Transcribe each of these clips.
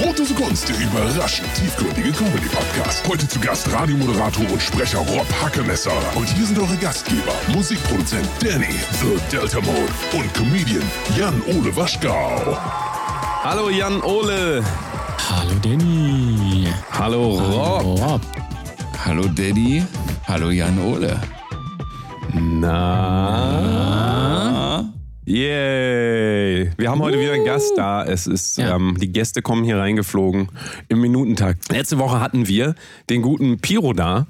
Brotdose Kunst, der überraschend tiefgründige Comedy-Podcast. Heute zu Gast Radiomoderator und Sprecher Rob Hackemesser. Und hier sind eure Gastgeber, Musikproduzent Danny, The Delta Mode und Comedian Jan-Ole Waschgau. Hallo Jan-Ole. Hallo Danny. Hallo Rob. Hallo Rob. Hallo Daddy, hallo Jan Ole. Na? Yay! Wir haben heute wieder einen Gast da. Es ist, Ja. ähm, die Gäste kommen hier reingeflogen im Minutentakt. Letzte Woche hatten wir den guten Piro da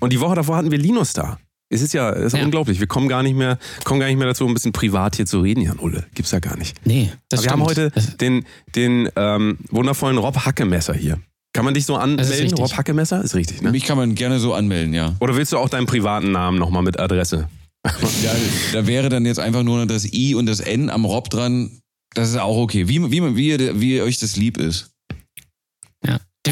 und die Woche davor hatten wir Linus da. Es ist ja, es ist Ja. unglaublich. Wir kommen gar nicht mehr, kommen gar nicht mehr dazu, ein bisschen privat hier zu reden, Jan Ulle. Gibt's ja gar nicht. Nee, das Aber wir haben stimmt. heute Das- den, den ähm, wundervollen Rob Hackemesser hier. Kann man dich so anmelden. Rob Hackemesser? Ist richtig, ne? Mich kann man gerne so anmelden, ja. Oder willst du auch deinen privaten Namen nochmal mit Adresse? ja. Da wäre dann jetzt einfach nur noch das I und das N am Rob dran. Das ist auch okay. Wie, wie, wie, wie euch das lieb ist.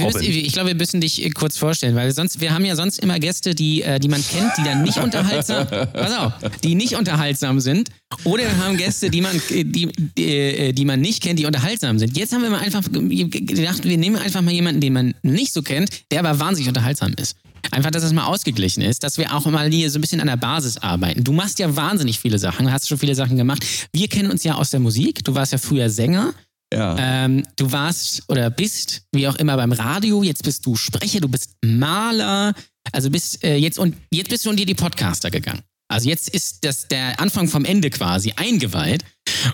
Robin. wirst- Ich glaube, wir müssen dich äh, kurz vorstellen, weil sonst, wir haben ja sonst immer Gäste, die, äh, die man kennt, die dann nicht unterhaltsam, pass auf, die nicht unterhaltsam sind. Oder wir haben Gäste, die man, äh, die, die, die man nicht kennt, die unterhaltsam sind. Jetzt haben wir mal einfach gedacht, wir nehmen einfach mal jemanden, den man nicht so kennt, der aber wahnsinnig unterhaltsam ist. Einfach, dass es mal ausgeglichen ist, dass wir auch mal hier so ein bisschen an der Basis arbeiten. Du machst ja wahnsinnig viele Sachen, hast schon viele Sachen gemacht. Wir kennen uns ja aus der Musik. Du warst ja früher Sänger. Ja. Ähm, du warst oder bist, wie auch immer, beim Radio, jetzt bist du Sprecher, du bist Maler, also bist äh, jetzt und jetzt bist du unter die Podcaster gegangen. Also jetzt ist das der Anfang vom Ende quasi eingeweiht.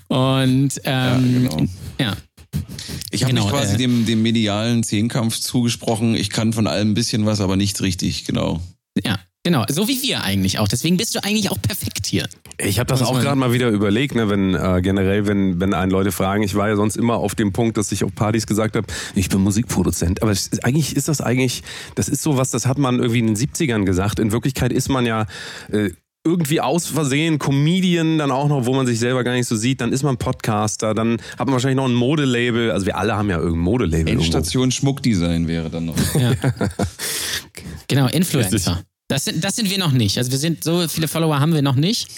Und ähm, genau. ja, Ich habe genau, mich quasi äh, dem, dem medialen Zehnkampf zugesprochen. Ich kann von allem ein bisschen was, aber nicht richtig, genau. ja, genau, so wie wir eigentlich auch. Deswegen bist du eigentlich auch perfekt hier. Ich habe das auch gerade mal wieder überlegt, ne, wenn äh, generell, wenn, wenn einen Leute fragen, ich war ja sonst immer auf dem Punkt, dass ich auf Partys gesagt habe, ich bin Musikproduzent. Aber es, ist- eigentlich ist das eigentlich, das ist sowas, das hat man irgendwie in den 70ern gesagt. In Wirklichkeit ist man ja äh, irgendwie aus Versehen Comedian dann auch noch, wo man sich selber gar nicht so sieht. Dann ist man Podcaster, dann hat man wahrscheinlich noch ein Modelabel. Also wir alle haben ja irgendein Modelabel. irgendwo. Endstation Schmuckdesign wäre dann noch. Ja. genau, Richtig. Influencer. Das sind, das sind wir noch nicht. Also wir sind so viele Follower haben wir noch nicht,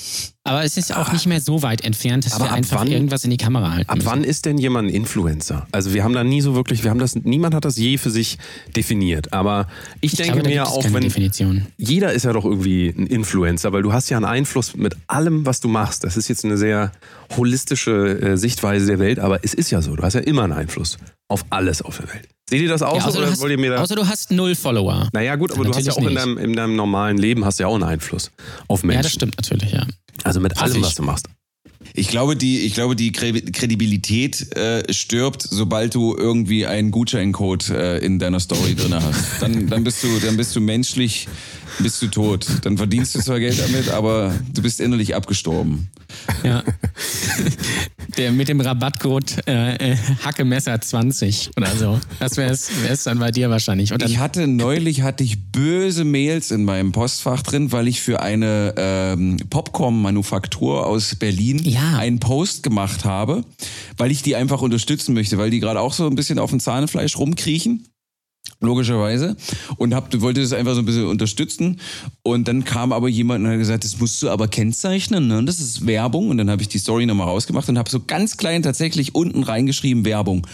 aber es ist auch nicht mehr so weit entfernt, dass Aber wir einfach wann- irgendwas in die Kamera halten. Ab müssen. wann ist denn jemand ein Influencer? Also wir haben da nie so wirklich, wir haben das, niemand hat das je für sich definiert. Aber ich, Ich denke glaube, mir auch, wenn Definition. jeder ist ja doch irgendwie ein Influencer, weil du hast ja einen Einfluss mit allem, was du machst. Das ist jetzt eine sehr holistische äh, Sichtweise der Welt, aber es ist ja so. Du hast ja immer einen Einfluss auf alles auf der Welt. Seht ihr das auch Ja, so außer, du oder hast, wollt ihr mir da? außer du hast null Follower. naja gut, aber du hast ja auch in deinem, in deinem normalen Leben hast ja auch einen Einfluss auf Menschen. Ja, das stimmt natürlich, ja. Also mit allem, was du machst. Ich glaube, die, ich glaube, die Kre- Kredibilität äh, stirbt, sobald du irgendwie einen Gutscheincode äh, in deiner Story drin hast. Dann, dann bist du, dann bist du menschlich, bist du tot. Dann verdienst du zwar Geld damit, aber du bist innerlich abgestorben. ja. Der mit dem Rabattcode äh, äh, Hackemesser 20 oder so. Das wäre es dann bei dir wahrscheinlich. Und Ich hatte neulich hatte ich böse Mails in meinem Postfach drin, weil ich für eine ähm, Popcorn-Manufaktur aus Berlin Ja. einen Post gemacht habe, weil ich die einfach unterstützen möchte, weil die gerade auch so ein bisschen auf dem Zahnfleisch rumkriechen. Logischerweise. Und hab, wollte das einfach so ein bisschen unterstützen. Und dann kam aber jemand und hat gesagt, das musst du aber kennzeichnen, ne? Das ist Werbung. Und dann habe ich die Story nochmal rausgemacht und habe so ganz klein tatsächlich unten reingeschrieben, Werbung.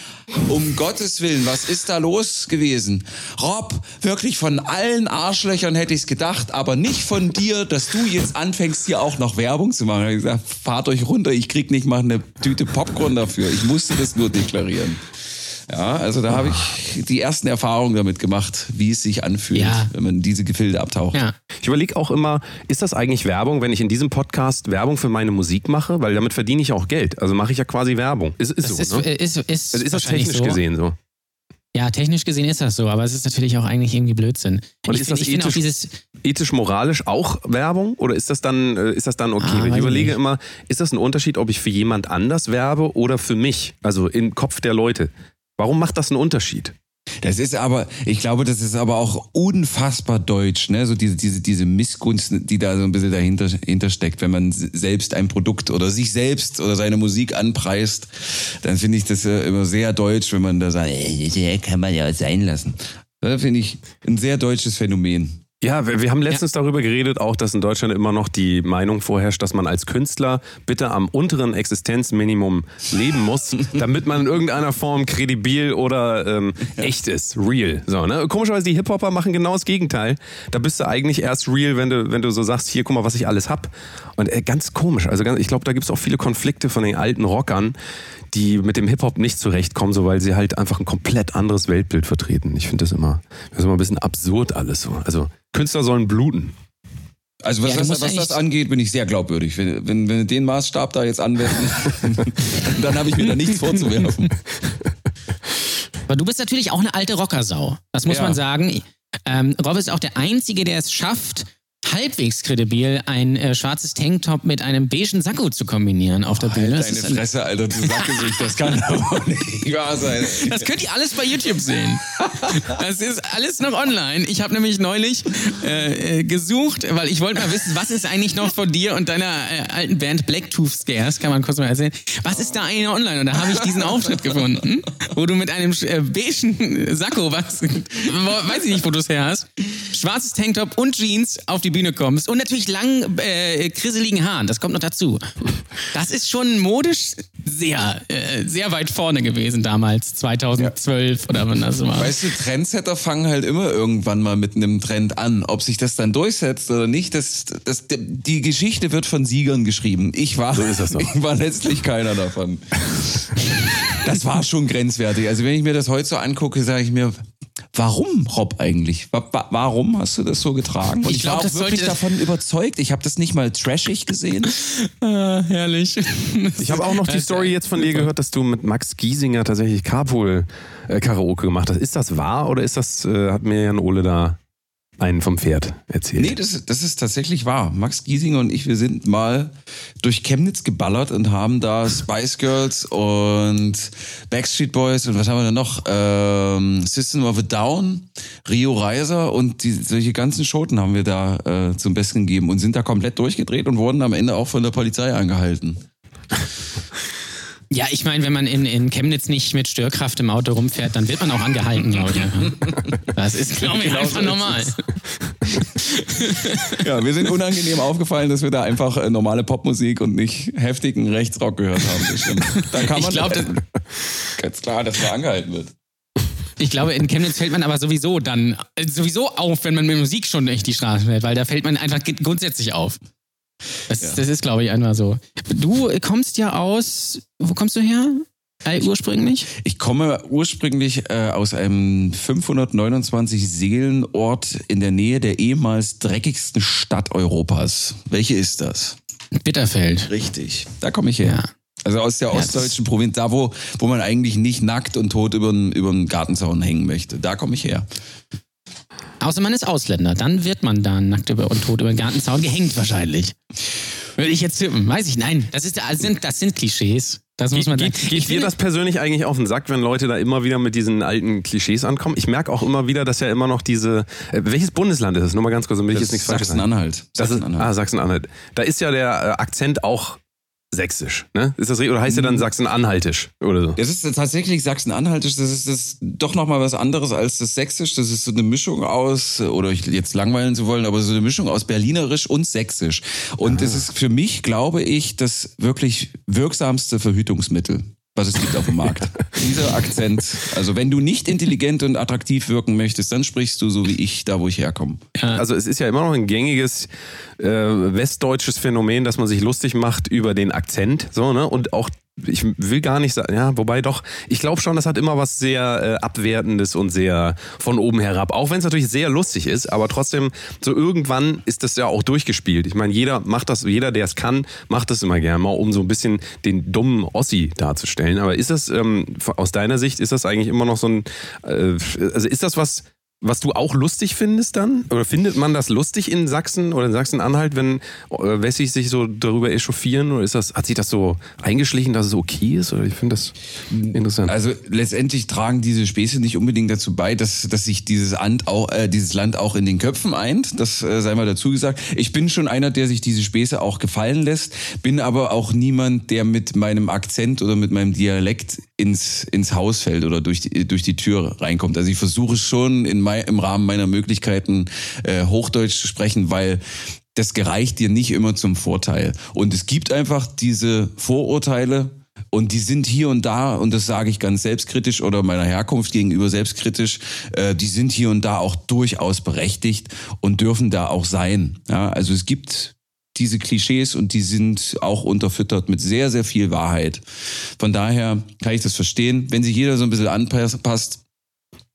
Um Gottes Willen, was ist da los gewesen? Rob, wirklich von allen Arschlöchern hätte ich es gedacht, aber nicht von dir, dass du jetzt anfängst, hier auch noch Werbung zu machen. Ich gesagt, fahrt euch runter, ich krieg nicht mal eine Tüte Popcorn dafür. Ich musste das nur deklarieren. Ja, also da habe ich die ersten Erfahrungen damit gemacht, wie es sich anfühlt, Ja. wenn man diese Gefilde abtaucht. ja. Ich überlege auch immer, ist das eigentlich Werbung, wenn ich in diesem Podcast Werbung für meine Musik mache? Weil damit verdiene ich auch Geld. Also mache ich ja quasi Werbung. Ist, ist Das so, ist, ne? ist, ist, Also ist das technisch so. gesehen so? Ja, technisch gesehen ist das so, aber es ist natürlich auch eigentlich irgendwie Blödsinn. Und ich ist find- das ich finde auch ethisch- dieses, Ethisch-moralisch auch Werbung? Oder ist das dann, äh, ist das dann okay? Ah, ich überlege nicht. immer, ist das ein Unterschied, ob ich für jemand anders werbe oder für mich? Also im Kopf der Leute. Warum macht das einen Unterschied? Das ist aber, ich glaube, das ist aber auch unfassbar deutsch, ne? So diese, diese, diese Missgunst, die da so ein bisschen dahinter, dahinter steckt, wenn man selbst ein Produkt oder sich selbst oder seine Musik anpreist, dann finde ich das äh, immer sehr deutsch, wenn man da sagt, äh, kann man ja sein lassen. Das finde ich ein sehr deutsches Phänomen. Ja, wir, wir haben letztens darüber geredet, auch dass in Deutschland immer noch die Meinung vorherrscht, dass man als Künstler bitte am unteren Existenzminimum leben muss, damit man in irgendeiner Form kredibil oder ähm, echt ist, real. So, ne? Komischerweise, die Hip-Hopper machen genau das Gegenteil. Da bist du eigentlich erst real, wenn du, wenn du so sagst, hier, guck mal, was ich alles hab. Und äh, ganz komisch. Also ganz, ich glaube, da gibt es auch viele Konflikte von den alten Rockern, die mit dem Hip-Hop nicht zurechtkommen, so weil sie halt einfach ein komplett anderes Weltbild vertreten. Ich finde das immer, das ist immer ein bisschen absurd alles so. Also Künstler sollen bluten. Also was, Ja, das, was das angeht, bin ich sehr glaubwürdig. Wenn, wenn, wenn wir den Maßstab da jetzt anwenden, dann habe ich mir da nichts vorzuwerfen. Aber du bist natürlich auch eine alte Rockersau. Das muss Ja. man sagen. Ähm, Rob ist auch der Einzige, der es schafft, halbwegs kredibil ein äh, schwarzes Tanktop mit einem beigen Sakko zu kombinieren auf der Bühne. Das, Deine ein, Fresse, Alter, du Sackgesicht, das kann doch nicht wahr sein. das könnt ihr alles bei YouTube sehen. Das ist alles noch online. Ich habe nämlich neulich äh, äh, gesucht, weil ich wollte mal wissen, was ist eigentlich noch von dir und deiner äh, alten Band Blacktooth Scares, kann man kurz mal erzählen. Was ist da eigentlich noch online? Und da habe ich diesen Auftritt gefunden, wo du mit einem äh, beigen Sakko, was, weiß ich nicht, wo du es her hast, schwarzes Tanktop und Jeans auf die Bühne kommst und natürlich langen, äh, krisseligen Haaren. Das kommt noch dazu. Das ist schon modisch sehr, äh, sehr weit vorne gewesen damals, 2012 oder wann das war. Weißt du, Trendsetter fangen halt immer irgendwann mal mit einem Trend an. Ob sich das dann durchsetzt oder nicht, das, das, die Geschichte wird von Siegern geschrieben. Ich war, So ist das doch. ich war letztlich keiner davon. Das war schon grenzwertig. Also wenn ich mir das heute so angucke, sage ich mir, warum, Rob, eigentlich? Wa- wa- Warum hast du das so getragen? Und Ich ich, glaub, war auch das wirklich davon überzeugt. Ich habe das nicht mal trashig gesehen. Ah, herrlich. Ich habe auch noch die Story jetzt von dir gehört, dass du mit Max Giesinger tatsächlich Carpool äh, Karaoke gemacht hast. Ist das wahr oder ist das, äh, hat mir Jan Ole da einen vom Pferd erzählt? Nee, das, das ist tatsächlich wahr. Max Giesinger und ich, wir sind mal durch Chemnitz geballert und haben da Spice Girls und Backstreet Boys und was haben wir denn noch? Ähm, System of a Down, Rio Reiser und die, solche ganzen Schoten haben wir da äh, zum Besten gegeben und sind da komplett durchgedreht und wurden am Ende auch von der Polizei angehalten. Ja, ich meine, wenn man in, in Chemnitz nicht mit Störkraft im Auto rumfährt, dann wird man auch angehalten, glaube ich. Das ist, glaube ich, einfach normal. Ja, wir sind unangenehm aufgefallen, dass wir da einfach äh, normale Popmusik und nicht heftigen Rechtsrock gehört haben. Da kann Ich man glaube, das- ganz klar, dass man angehalten wird. Ich glaube, in Chemnitz fällt man aber sowieso dann äh, sowieso auf, wenn man mit Musik schon durch die Straßen fährt, weil da fällt man einfach grundsätzlich auf. Das, das ist, glaube ich, einfach so. Du kommst ja aus, wo kommst du her? Ursprünglich? Ich komme ursprünglich äh, aus einem 529 Seelenort in der Nähe der ehemals dreckigsten Stadt Europas. Welche ist das? Bitterfeld. Richtig. Da komme ich her. Ja. Also aus der Ja, ostdeutschen Provinz, da wo, wo man eigentlich nicht nackt und tot über den Gartenzaun hängen möchte. Da komme ich her. Außer man ist Ausländer, dann wird man da nackt über und tot über den Gartenzaun gehängt wahrscheinlich. Würde ich jetzt tippen. Weiß ich, nein. Das, ist, das, sind, das sind Klischees. Das muss man Geht, sagen. geht Ich dir das persönlich eigentlich auf den Sack, wenn Leute da immer wieder mit diesen alten Klischees ankommen? Ich merke auch immer wieder, dass ja immer noch diese. Äh, welches Bundesland ist es? Nur mal ganz kurz, damit ich jetzt nichts falsches sage. Sachsen-Anhalt. Das ist, Sachsen-Anhalt. ah, Sachsen-Anhalt. Da ist ja der äh, Akzent auch sächsisch, ne? Ist das richtig? Oder heißt der dann Sachsen-Anhaltisch oder so? Das ist tatsächlich Sachsen-Anhaltisch, das ist das doch nochmal was anderes als das Sächsisch. Das ist so eine Mischung aus, oder ich jetzt langweilen zu wollen, aber so eine Mischung aus Berlinerisch und Sächsisch. Und das ist für mich, glaube ich, das wirklich wirksamste Verhütungsmittel. Was es gibt auf dem Markt. Dieser Akzent. Also wenn du nicht intelligent und attraktiv wirken möchtest, dann sprichst du so wie ich, da wo ich herkomme. Also es ist ja immer noch ein gängiges äh, westdeutsches Phänomen, dass man sich lustig macht über den Akzent, so ne? Und auch ich will gar nicht sagen, ja, wobei doch, ich glaube schon, das hat immer was sehr äh, abwertendes und sehr von oben herab. Auch wenn es natürlich sehr lustig ist, aber trotzdem so irgendwann ist das ja auch durchgespielt. Ich meine, jeder macht das, jeder, der es kann, macht das immer gerne mal, um so ein bisschen den dummen Ossi darzustellen. Aber ist das ähm, aus deiner Sicht ist das eigentlich immer noch so ein, äh, also ist das was was du auch lustig findest dann? Oder findet man das lustig in Sachsen oder in Sachsen-Anhalt, wenn äh, Wessis sich so darüber echauffieren? Oder ist das, hat sich das so eingeschlichen, dass es okay ist? Oder ich finde das interessant. Also letztendlich tragen diese Späße nicht unbedingt dazu bei, dass, dass sich dieses Land, auch, äh, dieses Land auch in den Köpfen eint. Das äh, sei mal dazu gesagt. Ich bin schon einer, der sich diese Späße auch gefallen lässt, bin aber auch niemand, der mit meinem Akzent oder mit meinem Dialekt ins, ins Haus fällt oder durch die, durch die Tür reinkommt. Also ich versuche schon in mei- im Rahmen meiner Möglichkeiten äh, Hochdeutsch zu sprechen, weil das gereicht dir nicht immer zum Vorteil. Und es gibt einfach diese Vorurteile, und die sind hier und da, und das sage ich ganz selbstkritisch oder meiner Herkunft gegenüber selbstkritisch, äh, die sind hier und da auch durchaus berechtigt und dürfen da auch sein. Ja, also es gibt diese Klischees und die sind auch unterfüttert mit sehr, sehr viel Wahrheit. Von daher kann ich das verstehen. Wenn sich jeder so ein bisschen anpasst,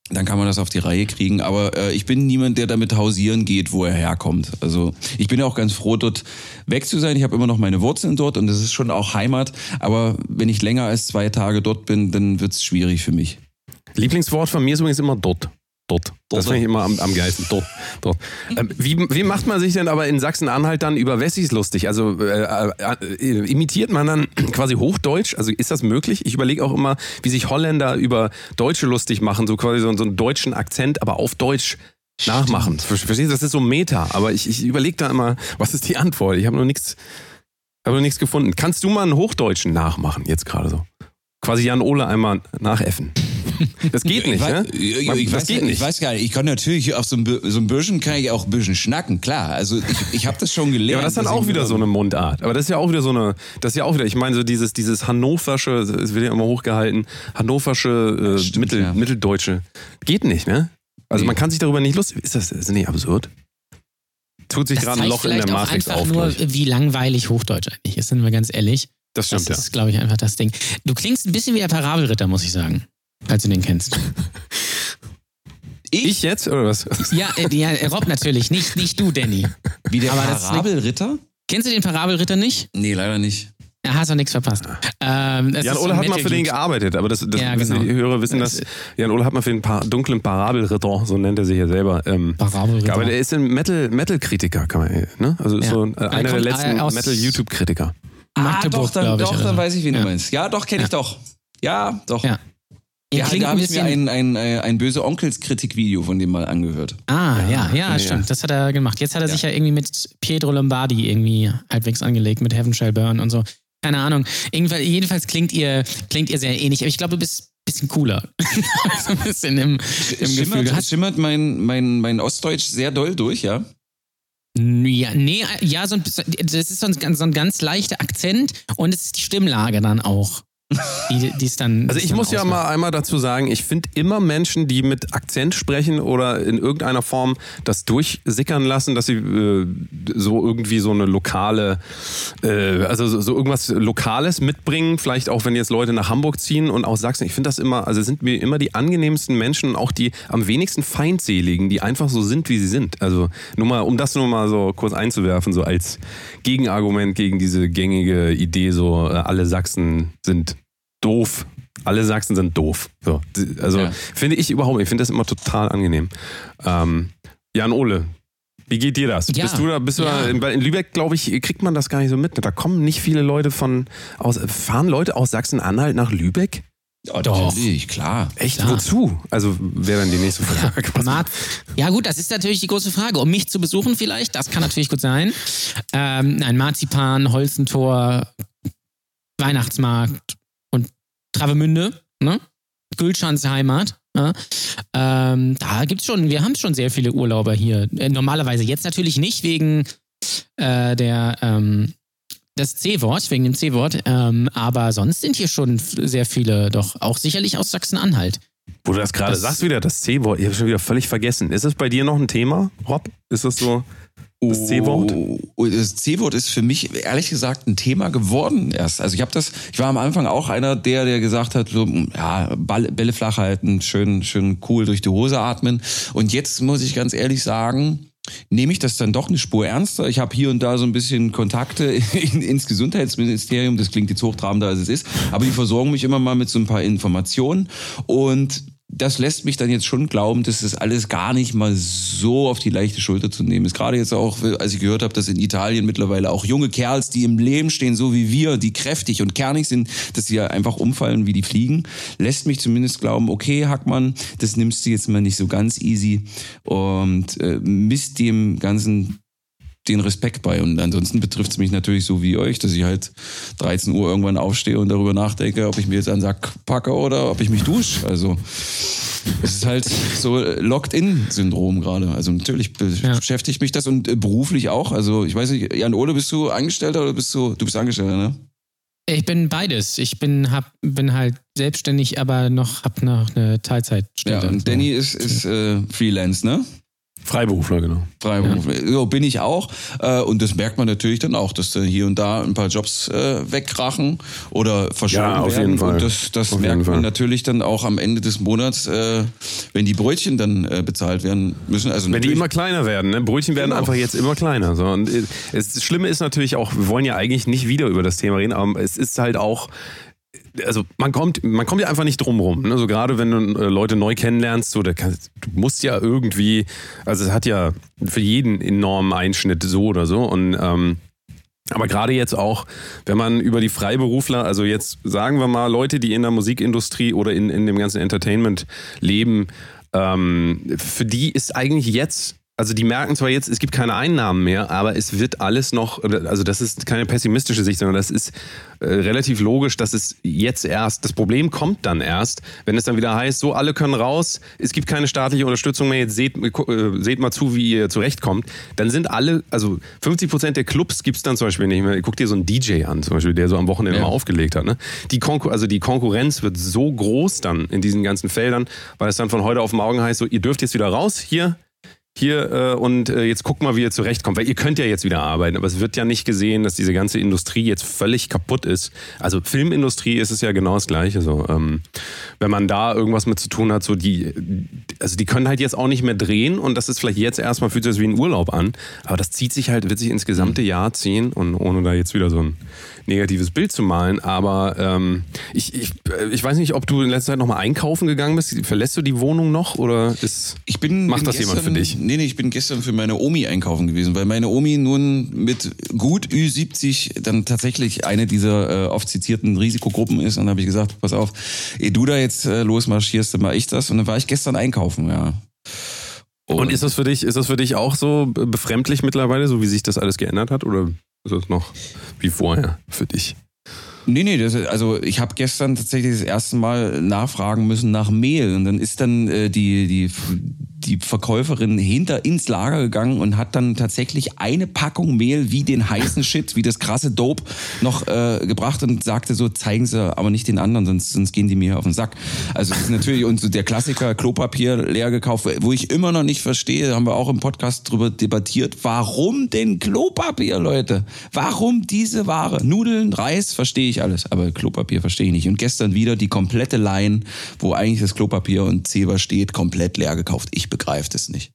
dann kann man das auf die Reihe kriegen. Aber äh, ich bin niemand, der damit hausieren geht, wo er herkommt. Also ich bin ja auch ganz froh, dort weg zu sein. Ich habe immer noch meine Wurzeln dort und das ist schon auch Heimat. Aber wenn ich länger als zwei Tage dort bin, dann wird es schwierig für mich. Lieblingswort von mir ist übrigens immer dort. Dort. Das finde ich immer am, am geilsten. Dort. Dort. Ähm, wie, wie macht man sich denn aber in Sachsen-Anhalt dann über Wessis lustig? Also äh, äh, imitiert man dann quasi Hochdeutsch? Also ist das möglich? Ich überlege auch immer, wie sich Holländer über Deutsche lustig machen, so quasi so, so einen deutschen Akzent, aber auf Deutsch nachmachen. Ver- Verstehst du? Das ist so Meta. Aber ich, ich überlege da immer, was ist die Antwort? Ich habe noch nichts, habe noch nichts gefunden. Kannst du mal einen Hochdeutschen nachmachen jetzt gerade so? Quasi Jan Ole einmal nachäffen. Das geht nicht, ich weiß, ne? ich, ich, das weiß, geht ja- nicht. ich weiß gar nicht. Ich kann natürlich auf so ein, bi- so ein bisschen, kann ich auch ein bisschen schnacken, klar. Also ich, ich habe das schon gelernt. Ja, aber das ist dann auch ich wieder so eine Mundart. Aber das ist ja auch wieder so eine, das ist ja auch wieder, ich meine, so dieses, dieses hannoversche, es wird ja immer hochgehalten, hannoversche, äh, Stimmt, Mittel, ja. Mitteldeutsche. Geht nicht, ne? Also Nee. man kann sich darüber nicht lustig, ist das, ist das nicht absurd? Tut sich Das gerade ein Loch in der vielleicht auch Matrix einfach auf. nur, ich. wie langweilig Hochdeutsch eigentlich ist, sind wir ganz ehrlich. Das Das stimmt, ja. ist, glaube ich, einfach das Ding. Du klingst ein bisschen wie der Parabelritter, muss ich sagen. Falls du den kennst. Ich jetzt, oder was? Ja, äh, ja Rob natürlich, nicht, nicht du, Danny. Wie der Aber Parabelritter? Kennst du den Parabelritter nicht? Nee, leider nicht. Da hast du nichts verpasst. Ähm, Jan so Ole ein hat mal für den gearbeitet, aber das, das Ja, wissen genau. die Hörer wissen das. Jan Ole hat mal für den pa dunklen Parabelritter, so nennt er sich ja selber, ähm, Parabelritter. aber der ist ein Metal- Metal-Kritiker, kann man, ne? Also ist Ja. so ein, Er einer der letzten äh, Metal-YouTube-Kritiker. Magdeburg, ah, doch, dann, ich. doch, oder dann so. weiß ich, wen Ja. du meinst. Ja, doch, kenne ich doch. Ja, doch. Ja. Ihr Ja, da habe ich mir ein, ein, äh, ein böse Onkels-Kritik-Video von dem mal angehört. ah, ja, ja, ja. stimmt. Das hat er gemacht. Jetzt hat er Ja. sich ja irgendwie mit Pietro Lombardi irgendwie halbwegs angelegt, mit Heaven Shall Burn und so. Keine Ahnung. Irgendwann, jedenfalls klingt ihr, klingt ihr sehr ähnlich, aber ich glaube, du bist ein bisschen cooler. so ein bisschen im, im Gefühl. Schimmert, hast, schimmert mein, mein, mein Ostdeutsch sehr doll durch, ja? ja, nee, ja, so ein, bisschen- das ist so ein, so ein ganz leichter Akzent und es ist die Stimmlage dann auch. Die, die dann, Also ich muss ja mal einmal dazu sagen, ich finde immer Menschen, die mit Akzent sprechen oder in irgendeiner Form das durchsickern lassen, dass sie äh, so irgendwie so eine lokale, äh, also so, so irgendwas Lokales mitbringen, vielleicht auch wenn jetzt Leute nach Hamburg ziehen und aus Sachsen. Ich finde das immer, also sind mir immer die angenehmsten Menschen und auch die am wenigsten feindseligen, die einfach so sind, wie sie sind. Also nur mal, um das nur mal so kurz einzuwerfen, so als Gegenargument gegen diese gängige Idee, so äh, alle Sachsen sind doof. Alle Sachsen sind doof. So, also Ja. finde ich überhaupt, ich finde das immer total angenehm. Ähm, Jan Ole, wie geht dir das? Ja. Bist du da, bist du da Ja. in, in Lübeck, glaube ich, kriegt man das gar nicht so mit. Da kommen nicht viele Leute von aus, fahren Leute aus Sachsen-Anhalt nach Lübeck? Ja, Doch. Natürlich, klar. Echt? Klar. Wozu? Also wäre dann die nächste Frage. Marc, ja gut, das ist natürlich die große Frage. Um mich zu besuchen vielleicht, das kann natürlich gut sein. Ähm, nein, Marzipan, Holzentor, Weihnachtsmarkt Travemünde, ne? Gülschans Heimat. Ne? Ähm, da gibt's schon, wir haben schon sehr viele Urlauber hier. Äh, normalerweise jetzt natürlich nicht wegen äh, der ähm, das C-Wort, wegen dem C-Wort, ähm, aber sonst sind hier schon sehr viele, doch auch sicherlich aus Sachsen-Anhalt. Wo du das gerade Das- sagst, wieder das C-Wort, ich habe schon wieder völlig vergessen. Ist es bei dir noch ein Thema, Rob? Ist das so das C-Wort? Oh, das C-Wort ist für mich ehrlich gesagt ein Thema geworden erst. Also ich habe das, ich war am Anfang auch einer der, der gesagt hat, so, ja, Ball, Bälle flach halten, schön, schön cool durch die Hose atmen. Und jetzt muss ich ganz ehrlich sagen, nehme ich das dann doch eine Spur ernster. Ich habe hier und da so ein bisschen Kontakte in, ins Gesundheitsministerium. Das klingt jetzt hochtrabender, als es ist. Aber die versorgen mich immer mal mit so ein paar Informationen. Und das lässt mich dann jetzt schon glauben, dass das alles gar nicht mal so auf die leichte Schulter zu nehmen ist. Gerade jetzt auch, als ich gehört habe, dass in Italien mittlerweile auch junge Kerls, die im Leben stehen, so wie wir, die kräftig und kernig sind, dass sie ja einfach umfallen wie die Fliegen, lässt mich zumindest glauben, okay, Hackmann, das nimmst du jetzt mal nicht so ganz easy und äh, misst dem Ganzen den Respekt bei. Und ansonsten betrifft es mich natürlich so wie euch, dass ich halt 13 Uhr irgendwann aufstehe und darüber nachdenke, ob ich mir jetzt einen Sack packe oder ob ich mich dusche. Also Es ist halt so Locked-In-Syndrom gerade. Also natürlich Ja. beschäftigt mich das und äh, beruflich auch. Also ich weiß nicht, Jan Ole, bist du Angestellter oder bist du, du bist Angestellter, ne? Ich bin beides. Ich bin, hab, bin halt selbstständig, aber noch, hab noch eine Teilzeitstelle. Ja, und Danny ist, ist äh, Freelance, ne? Freiberufler, genau. Freiberufler. So bin ich auch. Äh, und das merkt man natürlich dann auch, dass da hier und da ein paar Jobs äh, wegkrachen oder verschoben Ja, auf werden. jeden Fall. Und das, das Auf merkt man Fall. natürlich dann auch am Ende des Monats, äh, wenn die Brötchen dann bezahlt werden müssen. Also Wenn die immer kleiner werden, ne? Brötchen werden Genau. einfach jetzt immer kleiner. So. Und das Schlimme ist natürlich auch, wir wollen ja eigentlich nicht wieder über das Thema reden, aber es ist halt auch, also man kommt, man kommt ja einfach nicht drum rum. Ne? So gerade wenn du äh, Leute neu kennenlernst, so, da kannst, du musst ja irgendwie, also es hat ja für jeden enormen Einschnitt so oder so. Und ähm, aber gerade jetzt auch, wenn man über die Freiberufler, also jetzt sagen wir mal Leute, die in der Musikindustrie oder in, in dem ganzen Entertainment leben, ähm, für die ist eigentlich jetzt, also die merken zwar jetzt, es gibt keine Einnahmen mehr, aber es wird alles noch, also das ist keine pessimistische Sicht, sondern das ist äh, relativ logisch, dass es jetzt erst, das Problem kommt dann erst, wenn es dann wieder heißt, so alle können raus, es gibt keine staatliche Unterstützung mehr, jetzt seht, äh, seht mal zu, wie ihr zurechtkommt, dann sind alle, also 50 Prozent der Clubs gibt es dann zum Beispiel nicht mehr. Guck dir so einen DJ an, zum Beispiel, der so am Wochenende Ja. mal aufgelegt hat. Ne? Die, Konkur also die Konkurrenz wird so groß dann in diesen ganzen Feldern, weil es dann von heute auf morgen heißt, so ihr dürft jetzt wieder raus, hier, hier äh, und äh, jetzt guckt mal, wie ihr zurechtkommt, weil ihr könnt ja jetzt wieder arbeiten, aber es wird ja nicht gesehen, dass diese ganze Industrie jetzt völlig kaputt ist. Also Filmindustrie ist es ja genau das Gleiche. So, ähm, wenn man da irgendwas mit zu tun hat, so die, also die können halt jetzt auch nicht mehr drehen und das ist vielleicht jetzt erstmal fühlt sich das wie ein Urlaub an, aber das zieht sich halt, wird sich ins gesamte Jahr ziehen und ohne da jetzt wieder so ein negatives Bild zu malen, aber ähm, ich, ich, äh, ich weiß nicht, ob du in letzter Zeit nochmal einkaufen gegangen bist. Verlässt du die Wohnung noch oder ist Ich bin, Macht bin das jemand gestern, für dich? Nee, nee, ich bin gestern für meine Omi einkaufen gewesen, weil meine Omi nun mit gut Ü70 dann tatsächlich eine dieser äh, oft zitierten Risikogruppen ist. Und dann habe ich gesagt, pass auf, ehe du da jetzt äh, losmarschierst, dann mach ich das. Und dann war ich gestern einkaufen, ja. Und ist das für dich, ist das für dich auch so befremdlich mittlerweile, so wie sich das alles geändert hat? Oder ist das noch wie vorher für dich? Nee, nee, das, also ich habe gestern tatsächlich das erste Mal nachfragen müssen nach Mehl. Und dann ist dann äh, die, die, die Verkäuferin hinter ins Lager gegangen und hat dann tatsächlich eine Packung Mehl wie den heißen Shit, wie das krasse Dope noch äh, gebracht und sagte so, zeigen Sie aber nicht den anderen, sonst, sonst gehen die mir auf den Sack. Also das ist natürlich und so der Klassiker Klopapier leer gekauft, wo ich immer noch nicht verstehe, haben wir auch im Podcast drüber debattiert, warum denn Klopapier, Leute? Warum diese Ware? Nudeln, Reis, verstehe ich alles, aber Klopapier verstehe ich nicht. Und gestern wieder die komplette Line, wo eigentlich das Klopapier und Zeber steht, komplett leer gekauft. Ich begreife das nicht.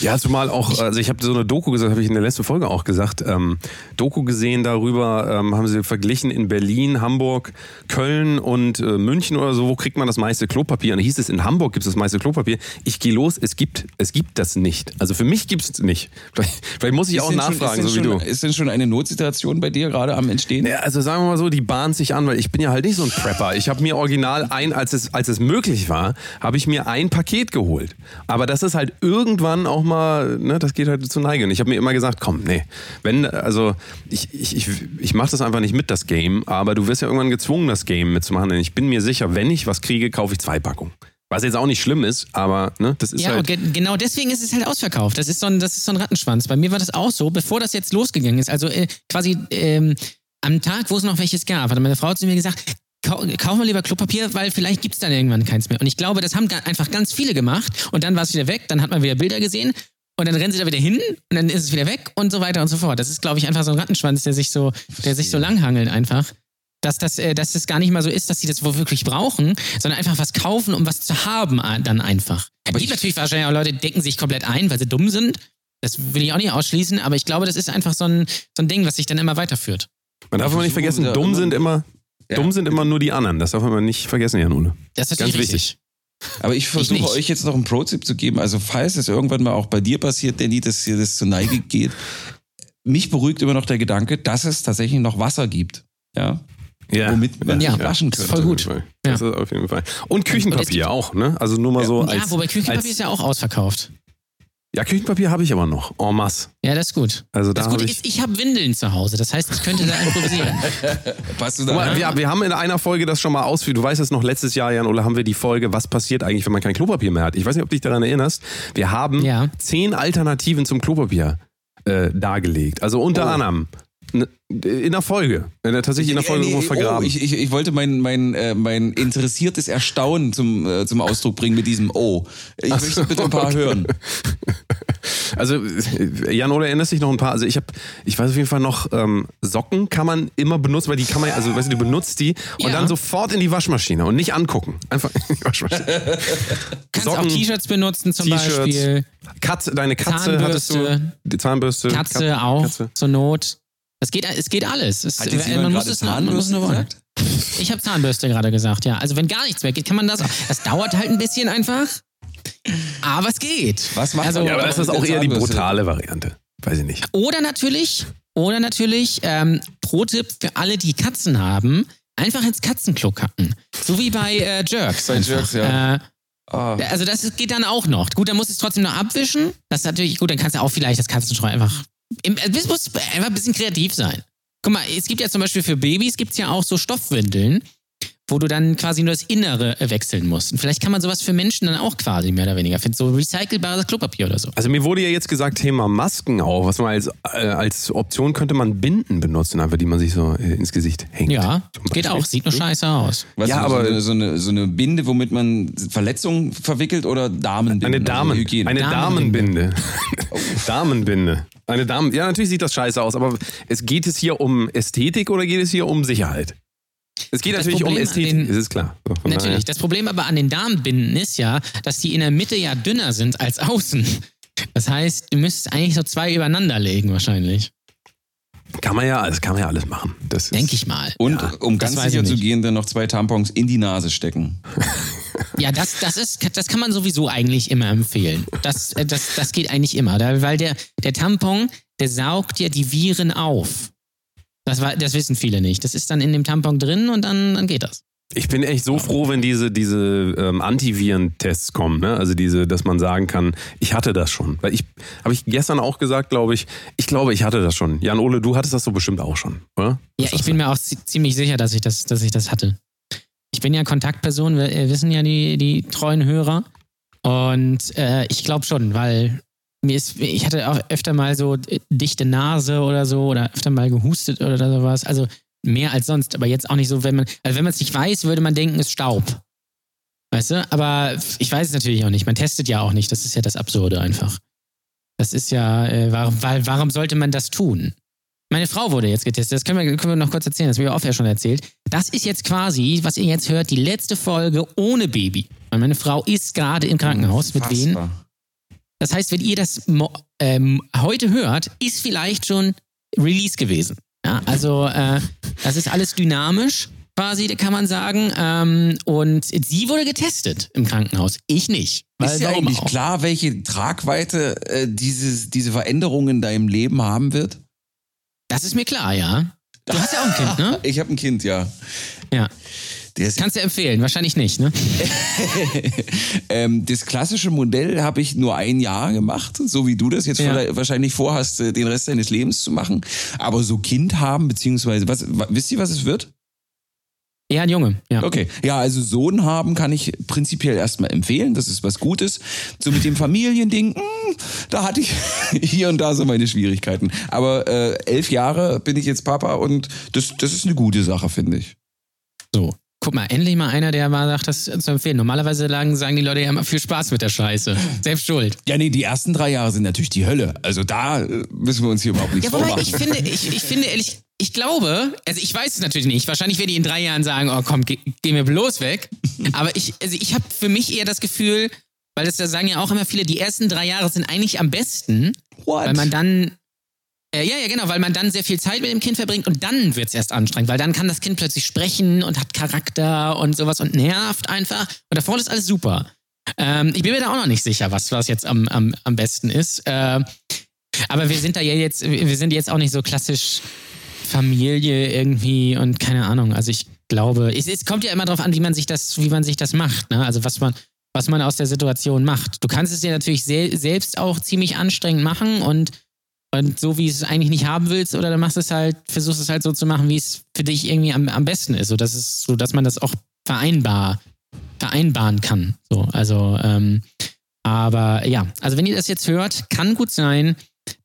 Ja, zumal auch, also ich habe so eine Doku gesagt, habe ich in der letzten Folge auch gesagt, ähm, Doku gesehen darüber, ähm, haben sie verglichen in Berlin, Hamburg, Köln und äh, München oder so, wo kriegt man das meiste Klopapier? Und da hieß es, in Hamburg gibt es das meiste Klopapier. Ich gehe los, es gibt, es gibt das nicht. Also für mich gibt es nicht. Vielleicht, vielleicht muss ich auch Ist schon- nachfragen, ist so wie schon, du. Ist denn schon eine Notsituation bei dir gerade am Entstehen? Ja, also sagen wir mal so, die bahnt sich an, weil ich bin ja halt nicht so ein Prepper. Ich habe mir original ein, als es, als es möglich war, habe ich mir ein Paket geholt. Aber das ist halt irgendwann auch mal, ne, das geht halt zu Neige. Und ich habe mir immer gesagt, komm, nee, wenn, also ich, ich, ich, ich mache das einfach nicht mit, das Game, aber du wirst ja irgendwann gezwungen, das Game mitzumachen. Denn ich bin mir sicher, wenn ich was kriege, kaufe ich zwei Packungen. Was jetzt auch nicht schlimm ist, aber ne, das ist Ja, halt. und ge genau deswegen ist es halt ausverkauft. Das ist, so ein, das ist so ein Rattenschwanz. Bei mir war das auch so, bevor das jetzt losgegangen ist. Also äh, quasi ähm, am Tag, wo es noch welches gab, hat meine Frau zu mir gesagt, kau kauf mal lieber Klopapier, weil vielleicht gibt es dann irgendwann keins mehr. Und ich glaube, das haben einfach ganz viele gemacht und dann war es wieder weg, dann hat man wieder Bilder gesehen und dann rennen sie da wieder hin und dann ist es wieder weg und so weiter und so fort. Das ist, glaube ich, einfach so ein Rattenschwanz, der sich so, der sich so langhangelt einfach. Dass das, äh, dass das gar nicht mal so ist, dass sie das wohl wirklich brauchen, sondern einfach was kaufen, um was zu haben dann einfach. Aber Es gibt ich- natürlich wahrscheinlich auch Leute, die decken sich komplett ein, weil sie dumm sind. Das will ich auch nicht ausschließen, aber ich glaube, das ist einfach so ein, so ein Ding, was sich dann immer weiterführt. Man darf aber nicht vergessen, dumm immer- sind immer, Ja. dumm sind immer nur die anderen. Das darf man nicht vergessen, Jan Ole. Das ist Ganz wichtig. richtig. Aber ich versuche euch jetzt noch einen Pro-Tipp zu geben. Also falls es irgendwann mal auch bei dir passiert, Danny, dass dir das zur Neige geht, mich beruhigt immer noch der Gedanke, dass es tatsächlich noch Wasser gibt. Ja. Ja. Womit man Ja. waschen Das ist könnte. voll gut. Ja. Das ist auf jeden Fall. Und Küchenpapier auch, ne? Also nur mal so Ja, als. wobei Küchenpapier als, ist ja auch ausverkauft. Ja, Küchenpapier habe ich aber noch. En masse. Ja, das ist gut. Also da das Gute ich. ist, ich habe Windeln zu Hause. Das heißt, ich könnte da improvisieren. Passt du Guck mal, da? wir, wir haben in einer Folge das schon mal ausführlich. Du weißt es noch, letztes Jahr, Jan, oder haben wir die Folge, was passiert eigentlich, wenn man kein Klopapier mehr hat? Ich weiß nicht, ob du dich daran erinnerst. Wir haben Ja. zehn Alternativen zum Klopapier äh, dargelegt. Also unter Oh. anderem in der Folge. In der, tatsächlich in der Folge Nee, irgendwo oh, vergraben. ich, ich, ich wollte mein, mein, äh, mein interessiertes Erstaunen zum, äh, zum Ausdruck bringen mit diesem Oh. Ich möchte bitte ein paar hören. Also, Jan, oder erinnerst dich noch ein paar? Also, ich habe, ich weiß auf jeden Fall noch, ähm, Socken kann man immer benutzen, weil die kann man, also, weißt du, du benutzt die und Ja. dann sofort in die Waschmaschine und nicht angucken. Einfach in die Waschmaschine. Kannst auch Socken, T-Shirts benutzen zum Beispiel. Katze, deine Katze hattest du. Zahnbürste. Die Zahnbürste. Katze Kat- auch, Katze. zur Not. Es geht, es geht alles. Es, Hat jetzt man muss es nur, man muss Zahnbürste nur wollen. gesagt? Ich habe Zahnbürste gerade gesagt, ja. Also wenn gar nichts mehr geht, kann man das auch. Das dauert halt ein bisschen einfach. Aber es geht. Was macht Also- man Ja, aber das ist auch eher die brutale Variante. Weiß ich nicht. Oder natürlich, oder natürlich, ähm, Pro-Tipp für alle, die Katzen haben, einfach ins Katzenklo kacken. So wie bei äh, Jerks. Bei einfach. Jerks, ja. Äh, Ah. also das geht dann auch noch. Gut, dann musst du es trotzdem noch abwischen. Das ist natürlich gut, dann kannst du auch vielleicht das Katzenstreu einfach. Äh, es muss einfach ein bisschen kreativ sein. Guck mal, es gibt ja zum Beispiel für Babys gibt's ja auch so Stoffwindeln, wo du dann quasi nur das Innere äh, wechseln musst. Und vielleicht kann man sowas für Menschen dann auch quasi mehr oder weniger finden. So recycelbares Klopapier oder so. Also mir wurde ja jetzt gesagt, Thema Masken auch. Was man als, äh, als Option könnte man Binden benutzen, einfach die man sich so äh, ins Gesicht hängt. Ja, geht auch. Sieht nur scheiße aus. Was, Ja, aber- aber so eine, so eine Binde, womit man Verletzungen verwickelt oder Damenbinde? Eine Damen, Also Hygiene. eine Damenbinde. Damenbinde. Damenbinde. Eine Damen. Ja, natürlich sieht das scheiße aus, aber es geht es hier um Ästhetik oder geht es hier um Sicherheit? Es geht Das natürlich um Problem an Ästhetik, den- das ist klar. So, von Natürlich. daher- Das Problem aber an den Darmbinden ist ja, dass die in der Mitte ja dünner sind als außen. Das heißt, du müsstest eigentlich so zwei übereinander legen wahrscheinlich. Kann man ja, das kann man ja alles machen. Denke ich mal. Und Ja, um ganz sicher ich zu gehen, dann noch zwei Tampons in die Nase stecken. Ja, das, das, ist, das kann man sowieso eigentlich immer empfehlen. Das, äh, das, das geht eigentlich immer. Da, weil der, der Tampon, der saugt ja die Viren auf. Das, war, das wissen viele nicht. Das ist dann in dem Tampon drin und dann, dann geht das. Ich bin echt so froh, wenn diese, diese ähm, Antivirentests kommen. Ne? Also diese, dass man sagen kann, ich hatte das schon. Weil ich, habe ich gestern auch gesagt, glaube ich, ich glaube, ich hatte das schon. Jan-Ole, du hattest das so bestimmt auch schon, oder? Ja, ich bin mir auch zi- ziemlich sicher, dass ich das, dass ich das hatte. Ich bin ja Kontaktperson, wir, äh, wissen ja die, die treuen Hörer. Und äh, ich glaube schon, weil mir ist, ich hatte auch öfter mal so äh, dichte Nase oder so oder öfter mal gehustet oder sowas. Also mehr als sonst, aber jetzt auch nicht so, wenn man, also wenn man es nicht weiß, würde man denken, es ist Staub. Weißt du? Aber ich weiß es natürlich auch nicht. Man testet ja auch nicht. Das ist ja das Absurde einfach. Das ist ja, äh, warum, warum sollte man das tun? Meine Frau wurde jetzt getestet. Das können wir, können wir noch kurz erzählen. Das habe ich auch ja schon erzählt. Das ist jetzt quasi, was ihr jetzt hört, die letzte Folge ohne Baby. Weil meine Frau ist gerade im Krankenhaus mit Wehen. Das heißt, wenn ihr das ähm, heute hört, ist vielleicht schon Release gewesen. Ja, also äh, das ist alles dynamisch quasi, kann man sagen. Ähm, und sie wurde getestet im Krankenhaus. Ich nicht. Weil Ist warum eigentlich auch? klar, welche Tragweite äh, dieses, diese Veränderung in deinem Leben haben wird? Das ist mir klar, ja. Du hast ja auch ein Kind, ne? Ich habe ein Kind, ja. Ja. Kannst du empfehlen, wahrscheinlich nicht, ne? ähm, das klassische Modell habe ich nur ein Jahr gemacht, so wie du das jetzt Ja. wahrscheinlich vorhast, äh, den Rest deines Lebens zu machen. Aber so Kind haben, beziehungsweise, was, wa- wisst ihr, was es wird? Ja, ein Junge, ja. Okay, ja, also Sohn haben kann ich prinzipiell erstmal empfehlen, das ist was Gutes. So mit dem Familiending, mh, da hatte ich hier und da so meine Schwierigkeiten. Aber äh, elf Jahre bin ich jetzt Papa und das, das ist eine gute Sache, finde ich. So. Guck mal, endlich mal einer, der mal sagt, das zu empfehlen. Normalerweise sagen, sagen die Leute ja immer viel Spaß mit der Scheiße. Selbst schuld. Ja, nee, die ersten drei Jahre sind natürlich die Hölle. Also da äh, müssen wir uns hier überhaupt nichts Ja, vormachen. ich finde, ich, ich finde ehrlich, ich glaube, also ich weiß es natürlich nicht. Wahrscheinlich werde ich in drei Jahren sagen, oh komm, geh, geh mir bloß weg. Aber ich, also ich habe für mich eher das Gefühl, weil das da sagen ja auch immer viele, die ersten drei Jahre sind eigentlich am besten, What? weil man dann äh, ja, ja, genau, weil man dann sehr viel Zeit mit dem Kind verbringt und dann wird's erst anstrengend, weil dann kann das Kind plötzlich sprechen und hat Charakter und sowas und nervt einfach. Und davor ist alles super. Ähm, ich bin mir da auch noch nicht sicher, was, was jetzt am, am, am besten ist. Äh, aber wir sind da ja jetzt, wir sind jetzt auch nicht so klassisch Familie irgendwie und keine Ahnung. Also ich glaube, es, es kommt ja immer darauf an, wie man sich das, wie man sich das macht. Ne? Also was man, was man aus der Situation macht. Du kannst es dir natürlich sel selbst auch ziemlich anstrengend machen und, und so wie es eigentlich nicht haben willst, oder dann machst es halt, versuchst es halt so zu machen, wie es für dich irgendwie am, am besten ist, so dass es, so dass man das auch vereinbar, vereinbaren kann. So, also, ähm, aber ja, also wenn ihr das jetzt hört, kann gut sein,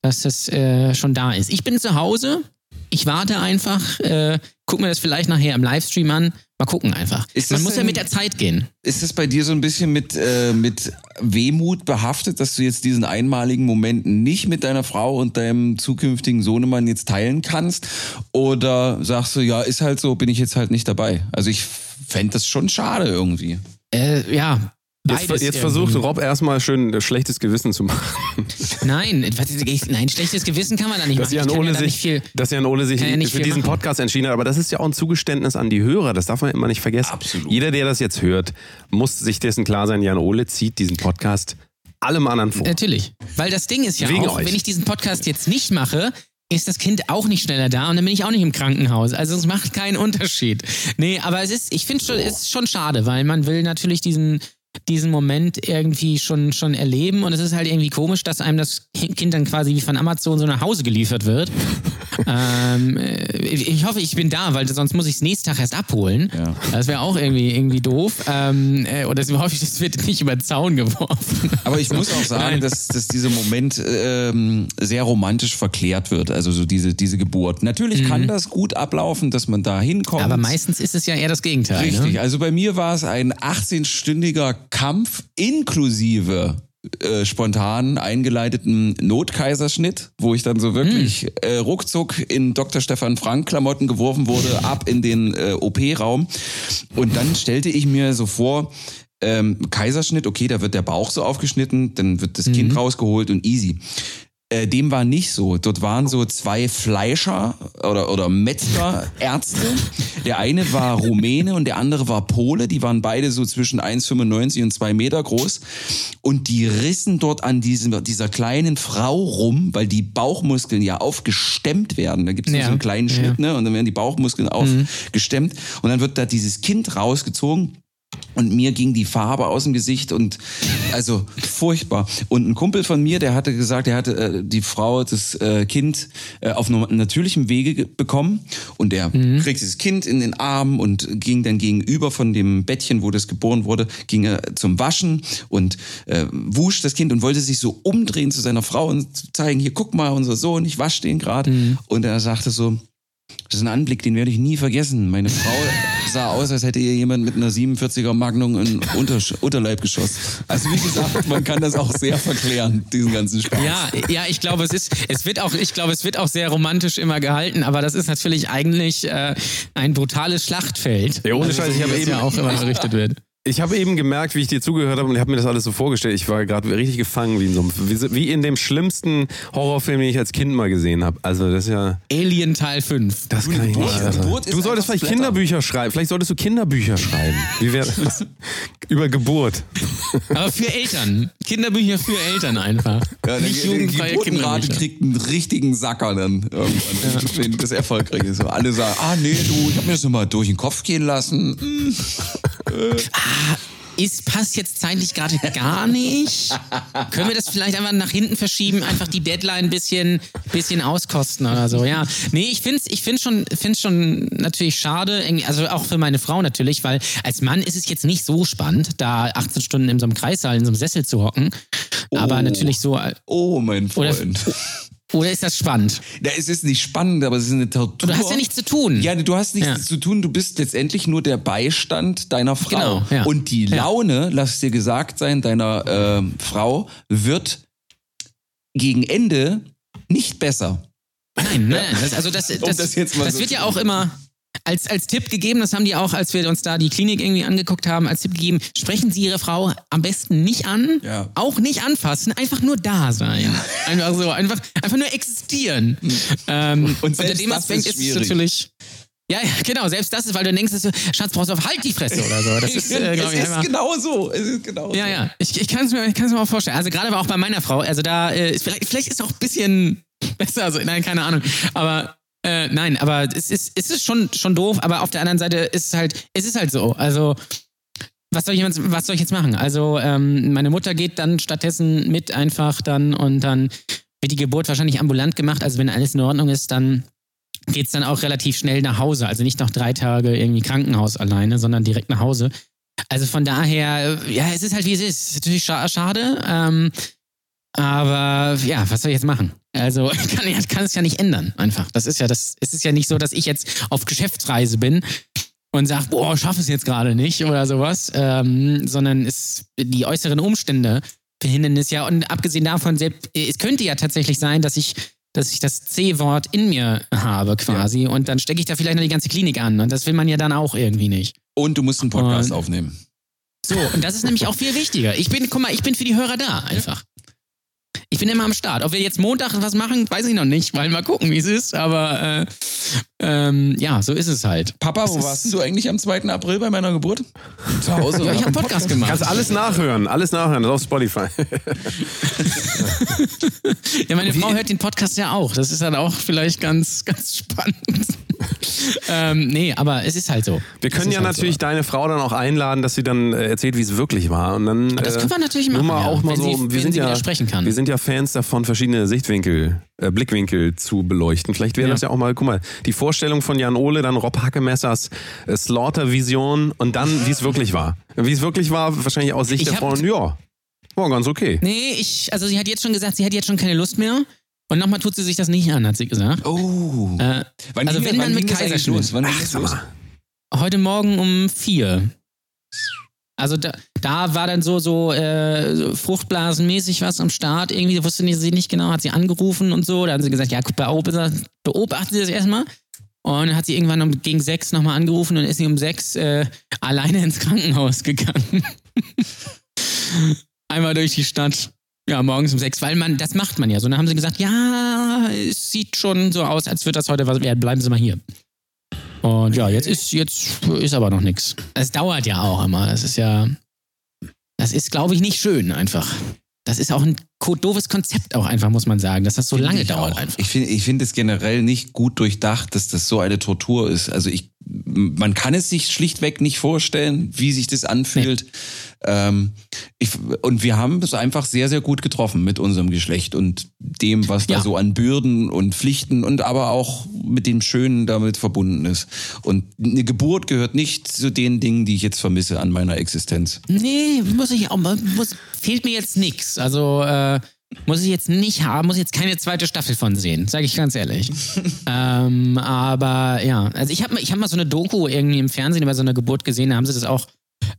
dass das äh, schon da ist. Ich bin zu Hause, ich warte einfach, äh, guck mir das vielleicht nachher im Livestream an. Mal gucken einfach. Man muss ja denn- mit der Zeit gehen. Ist es bei dir so ein bisschen mit, äh, mit Wehmut behaftet, dass du jetzt diesen einmaligen Moment nicht mit deiner Frau und deinem zukünftigen Sohnemann jetzt teilen kannst? Oder sagst du, ja, ist halt so, bin ich jetzt halt nicht dabei? Also ich fände das schon schade irgendwie. Äh, ja. Jetzt, jetzt irgendwie. versucht Rob erstmal schön ein schlechtes Gewissen zu machen. Nein, was ist- ich- nein, schlechtes Gewissen kann man da nicht Dass machen. Jan Ole ja da nicht sich, viel. dass Jan Ole sich ja nicht für diesen machen. Podcast entschieden hat. Aber das ist ja auch ein Zugeständnis an die Hörer. Das darf man immer nicht vergessen. Absolut. Jeder, der das jetzt hört, muss sich dessen klar sein, Jan Ole zieht diesen Podcast allem anderen vor. Natürlich. Weil das Ding ist ja Wegen auch, euch. wenn ich diesen Podcast jetzt nicht mache, ist das Kind auch nicht schneller da und dann bin ich auch nicht im Krankenhaus. Also es macht keinen Unterschied. Nee, aber es ist, ich finde schon, es ist schon schade, weil man will natürlich diesen, diesen Moment irgendwie schon, schon erleben und es ist halt irgendwie komisch, dass einem das Kind dann quasi wie von Amazon so nach Hause geliefert wird. ähm, äh, ich hoffe, ich bin da, weil sonst muss ich es nächsten Tag erst abholen. Ja. Das wäre auch irgendwie, irgendwie doof. Ähm, äh, oder so hoffe ich, das wird nicht über den Zaun geworfen. Aber ich muss auch sagen, dass, dass dieser Moment ähm, sehr romantisch verklärt wird. Also so diese, diese Geburt. Natürlich kann das gut ablaufen, dass man da hinkommt. Aber meistens ist es ja eher das Gegenteil. Richtig, Ne? also bei mir war es ein 18-stündiger Kampf inklusive äh, spontan eingeleiteten Notkaiserschnitt, wo ich dann so wirklich äh, ruckzuck in Dr. Stefan Frank Klamotten geworfen wurde, ab in den äh, OP-Raum. Und dann stellte ich mir so vor, ähm, Kaiserschnitt, okay, da wird der Bauch so aufgeschnitten, dann wird das Kind rausgeholt und easy. Äh, dem war nicht so. Dort waren so zwei Fleischer oder, oder Metzgerärzte. Der eine war Rumäne und der andere war Pole. Die waren beide so zwischen 1,95 und 2 Meter groß. Und die rissen dort an diesem, dieser kleinen Frau rum, weil die Bauchmuskeln ja aufgestemmt werden. Da gibt es Ja. so einen kleinen Ja. Schnitt, ne? Und dann werden die Bauchmuskeln aufgestemmt. Und dann wird da dieses Kind rausgezogen. Und mir ging die Farbe aus dem Gesicht und also furchtbar. Und ein Kumpel von mir, der hatte gesagt, er hatte äh, die Frau, das äh, Kind äh, auf natürlichem Wege ge- bekommen. Und der kriegt dieses Kind in den Arm und ging dann gegenüber von dem Bettchen, wo das geboren wurde, ging er zum Waschen und äh, wusch das Kind und wollte sich so umdrehen zu seiner Frau und zeigen, hier guck mal, unser Sohn, ich wasche den gerade. Und er sagte so, das ist ein Anblick, den werde ich nie vergessen. Meine Frau sah aus, als hätte ihr jemand mit einer 47er Magnum in Untersch Unterleib geschossen. Also wie gesagt, man kann das auch sehr verklären, diesen ganzen Spaß. Ja, ja, ich glaube, es ist, es wird auch, ich glaube, es wird auch sehr romantisch immer gehalten, aber das ist natürlich eigentlich äh, ein brutales Schlachtfeld. Ja, ohne Also, Scheiß, ich so habe eben- ja auch immer berichtet wird. Ich habe eben gemerkt, wie ich dir zugehört habe und ich habe mir das alles so vorgestellt. Ich war gerade richtig gefangen wie in so einem, wie in dem schlimmsten Horrorfilm, den ich als Kind mal gesehen habe. Also das ist ja, Alien Teil 5. das kann ich nicht. Also. Geburt Du solltest vielleicht Splatter. Kinderbücher schreiben. Vielleicht solltest du Kinderbücher schreiben. Wie wäre das? Über Geburt. Aber für Eltern. Kinderbücher für Eltern einfach. Ja, Nicht die jugendfreie Geburtenrate Kinderbücher. kriegt einen richtigen Sacker dann irgendwann, wenn das erfolgreich ist. So alle sagen, ah nee, du, ich habe mir das nochmal durch den Kopf gehen lassen. Hm. Ist, passt jetzt zeitlich gerade gar nicht. Können wir das vielleicht einfach nach hinten verschieben, einfach die Deadline ein bisschen, bisschen auskosten oder so, ja. Nee, ich find's, ich find's schon, find's schon natürlich schade, also auch für meine Frau natürlich, weil als Mann ist es jetzt nicht so spannend, da 18 Stunden in so einem Kreissaal, in so einem Sessel zu hocken. Aber Oh. natürlich so, Oh, mein Freund. oder ist das spannend? Ja, es ist nicht spannend, aber es ist eine Tortur. Du hast ja nichts zu tun. Ja, du hast nichts Ja. zu tun. Du bist letztendlich nur der Beistand deiner Frau. Genau, ja. Und die. Laune, lass dir gesagt sein, deiner ähm, Frau wird gegen Ende nicht besser. Nein, nein, das, also das, das, Um das das so wird ja auch immer als, als Tipp gegeben, das haben die auch, als wir uns da die Klinik irgendwie angeguckt haben, als Tipp gegeben, sprechen Sie Ihre Frau am besten nicht an, Ja. auch nicht anfassen, einfach nur da sein. Einfach so, einfach, einfach nur existieren. Ähm, Und selbst unter dem das Aspekt ist ist, es natürlich. Ja, ja, genau, selbst das ist, weil du denkst, Schatz, brauchst du auf Halt die Fresse oder so. Das ist, äh, es ich, ist genau so. Es ist genau ja, so. ja. Ich, ich kann es mir, ich mir auch vorstellen. Also gerade aber auch bei meiner Frau. Also da äh, ist vielleicht, vielleicht ist es auch ein bisschen besser. Also nein, keine Ahnung. Aber äh, nein, aber es ist, es ist schon, schon doof. Aber auf der anderen Seite ist es halt, es ist halt so. Also was soll ich jetzt, was soll ich jetzt machen? Also ähm, meine Mutter geht dann stattdessen mit einfach dann und dann wird die Geburt wahrscheinlich ambulant gemacht. Also wenn alles in Ordnung ist, dann geht es dann auch relativ schnell nach Hause. Also nicht noch drei Tage irgendwie Krankenhaus alleine, sondern direkt nach Hause. Also von daher, ja, es ist halt wie es ist. natürlich scha schade. Ähm, aber ja, was soll ich jetzt machen? Also kann, kann es ja nicht ändern, einfach. Das ist ja das, es ist ja nicht so, dass ich jetzt auf Geschäftsreise bin und sage, boah, schaffe es jetzt gerade nicht oder sowas, ähm, sondern es, die äußeren Umstände verhindern es ja. Und abgesehen davon, selbst, es könnte ja tatsächlich sein, dass ich dass ich das C-Wort in mir habe quasi ja. und dann stecke ich da vielleicht noch die ganze Klinik an und das will man ja dann auch irgendwie nicht. Und du musst einen Podcast und, aufnehmen. So, und das ist nämlich auch viel wichtiger. Ich bin, guck mal, ich bin für die Hörer da einfach. Ich bin immer am Start. Ob wir jetzt Montag was machen, weiß ich noch nicht, weil mal gucken, wie es ist. Aber äh, ähm, ja, so ist es halt. Papa, wo warst du eigentlich am 2. April bei meiner Geburt? Zu Hause. ja, ich habe einen Podcast gemacht. Kannst alles nachhören, alles nachhören, das ist auf Spotify. ja, meine Frau hört den Podcast ja auch. Das ist dann auch vielleicht ganz, ganz spannend. ähm, nee, aber es ist halt so. Wir können ja halt natürlich so. deine Frau dann auch einladen, dass sie dann äh, erzählt, wie es wirklich war. Und dann, das können wir natürlich machen. Mal ja, auch mal so, sie, wir sind ja, sprechen kann. Wir sind ja Fans davon, verschiedene Sichtwinkel, äh, Blickwinkel zu beleuchten. Vielleicht wäre ja. das ja auch mal, guck mal, die Vorstellung von Jan Ole, dann Rob Hackemessers äh, Slaughter-Vision und dann, wie es wirklich war. Wie es wirklich war, wahrscheinlich aus Sicht ich der Frauen, ja, war ganz okay. Nee, ich, also sie hat jetzt schon gesagt, sie hat jetzt schon keine Lust mehr. Und nochmal tut sie sich das nicht an, hat sie gesagt. Oh. Äh, wann also wenn dann mit Kaiserschnitt. Wann Ach, los? Heute Morgen um vier. Also da, da war dann so, so, äh, fruchtblasenmäßig was am Start. Irgendwie wusste sie nicht genau, hat sie angerufen und so. Da haben sie gesagt, ja, beobachten, beobachten Sie das erstmal. Und dann hat sie irgendwann um, gegen sechs nochmal angerufen und ist sie um sechs äh, alleine ins Krankenhaus gegangen. Einmal durch die Stadt. Ja, morgens um sechs, weil man, das macht man ja so. Und dann haben sie gesagt, ja, es sieht schon so aus, als wird das heute was werden. Bleiben Sie mal hier. Und ja, jetzt ist, jetzt ist aber noch nichts. Es dauert ja auch immer. Das ist ja, das ist, glaube ich, nicht schön einfach. Das ist auch ein doofes Konzept auch einfach, muss man sagen, dass das so find lange dauert auch. einfach. Ich finde ich finde es generell nicht gut durchdacht, dass das so eine Tortur ist. Also ich, man kann es sich schlichtweg nicht vorstellen, wie sich das anfühlt. Nee. Ähm, ich, und wir haben es einfach sehr, sehr gut getroffen mit unserem Geschlecht und dem, was ja. da so an Bürden und Pflichten und aber auch mit dem Schönen damit verbunden ist. Und eine Geburt gehört nicht zu den Dingen, die ich jetzt vermisse an meiner Existenz. Nee, muss ich auch, muss, fehlt mir jetzt nichts. Also, äh, muss ich jetzt nicht haben, muss ich jetzt keine zweite Staffel von sehen, sage ich ganz ehrlich. ähm, aber ja, also ich habe ich hab mal so eine Doku irgendwie im Fernsehen über so eine Geburt gesehen, da haben sie das auch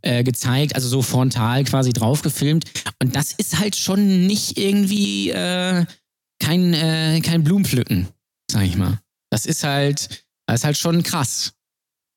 äh, gezeigt, also so frontal quasi drauf gefilmt. Und das ist halt schon nicht irgendwie äh, kein, äh, kein Blumenpflücken, sag ich mal. Das ist halt, das ist halt schon krass.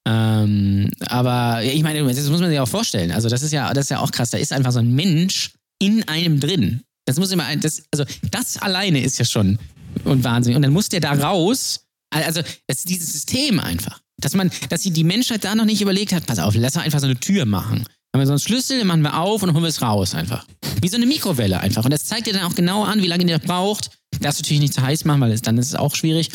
Ähm, aber ich meine, das muss man sich auch vorstellen. Also, das ist ja, das ist ja auch krass. Da ist einfach so ein Mensch in einem drin. Das muss immer, das, also das alleine ist ja schon und Wahnsinn. Und dann muss der da raus. Also, das ist dieses System einfach. Dass man, dass sie die Menschheit da noch nicht überlegt hat, pass auf, lass doch einfach so eine Tür machen. Haben wir so einen Schlüssel, machen wir auf und holen wir es raus einfach. Wie so eine Mikrowelle einfach. Und das zeigt dir dann auch genau an, wie lange der braucht. Darfst du natürlich nicht zu heiß machen, weil es, dann ist es auch schwierig.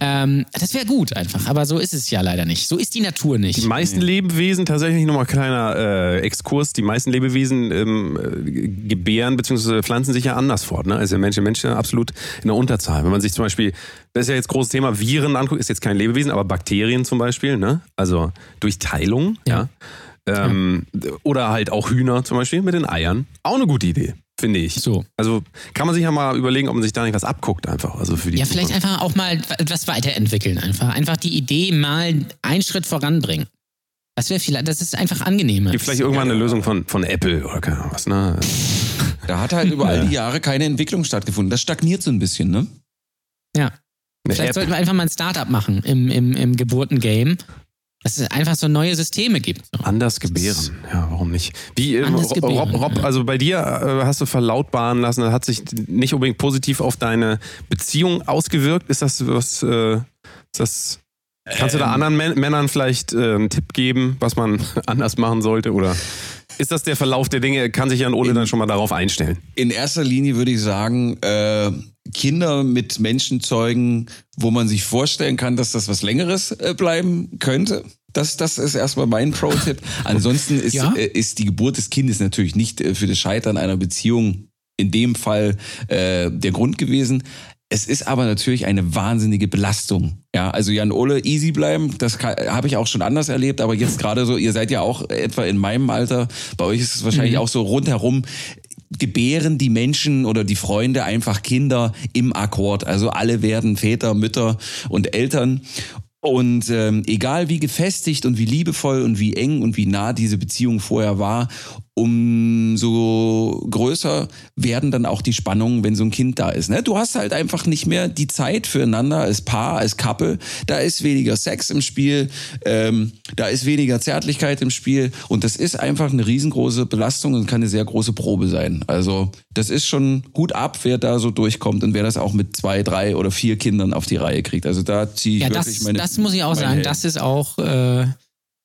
Ähm, das wäre gut einfach, aber so ist es ja leider nicht. So ist die Natur nicht. Die meisten. Lebewesen, tatsächlich nochmal kleiner äh, Exkurs, die meisten Lebewesen ähm, äh, gebären bzw. pflanzen sich ja anders fort. Ne? Also Menschen, Menschen absolut in der Unterzahl. Wenn man sich zum Beispiel, das ist ja jetzt großes Thema, Viren anguckt, ist jetzt kein Lebewesen, aber Bakterien zum Beispiel, ne? also durch Teilung, ja. ja. Ähm, ja. Oder halt auch Hühner zum Beispiel mit den Eiern. Auch eine gute Idee finde ich. So. Also kann man sich ja mal überlegen, ob man sich da nicht was abguckt einfach. Also für die ja, vielleicht einfach auch mal etwas weiterentwickeln einfach. Einfach die Idee mal einen Schritt voranbringen. Das wäre vielleicht, das ist einfach angenehmer. Gibt vielleicht irgendwann eine Lösung von, von Apple oder keine Ahnung was, ne? Da hat halt über all die Jahre keine Entwicklung stattgefunden. Das stagniert so ein bisschen, ne? Ja. Eine Vielleicht App. sollten wir einfach mal ein Startup machen im, im, im Geburtengame dass es einfach so neue Systeme gibt. Anders gebären, ja, warum nicht? Wie, ähm, Rob, Rob, also bei dir äh, hast du verlautbaren lassen, das hat sich nicht unbedingt positiv auf deine Beziehung ausgewirkt. Ist das was, äh, ist das, kannst du da ähm. anderen Män Männern vielleicht äh, einen Tipp geben, was man anders machen sollte oder? Ist das der Verlauf der Dinge? Kann sich Jan Ole in, dann schon mal darauf einstellen? In erster Linie würde ich sagen, äh, Kinder mit Menschen zeugen, wo man sich vorstellen kann, dass das was Längeres äh, bleiben könnte. Das, das ist erstmal mein Pro-Tipp. Ansonsten ist, Ja? äh, ist die Geburt des Kindes natürlich nicht äh, für das Scheitern einer Beziehung in dem Fall äh, der Grund gewesen. Es ist aber natürlich eine wahnsinnige Belastung. Ja, also Jan Ole, easy bleiben, das kann- habe ich auch schon anders erlebt, aber jetzt gerade so, ihr seid ja auch etwa in meinem Alter, bei euch ist es wahrscheinlich auch so rundherum, gebären die Menschen oder die Freunde einfach Kinder im Akkord. Also alle werden Väter, Mütter und Eltern. Und ähm, egal wie gefestigt und wie liebevoll und wie eng und wie nah diese Beziehung vorher war, umso größer werden dann auch die Spannungen, wenn so ein Kind da ist. Ne? Du hast halt einfach nicht mehr die Zeit füreinander als Paar, als Couple. Da ist weniger Sex im Spiel, ähm, da ist weniger Zärtlichkeit im Spiel und das ist einfach eine riesengroße Belastung und kann eine sehr große Probe sein. Also das ist schon Hut ab, wer da so durchkommt und wer das auch mit zwei, drei oder vier Kindern auf die Reihe kriegt. Also da ziehe ich Ja, wirklich das, meine das muss ich auch sagen. Helden. Das ist auch äh,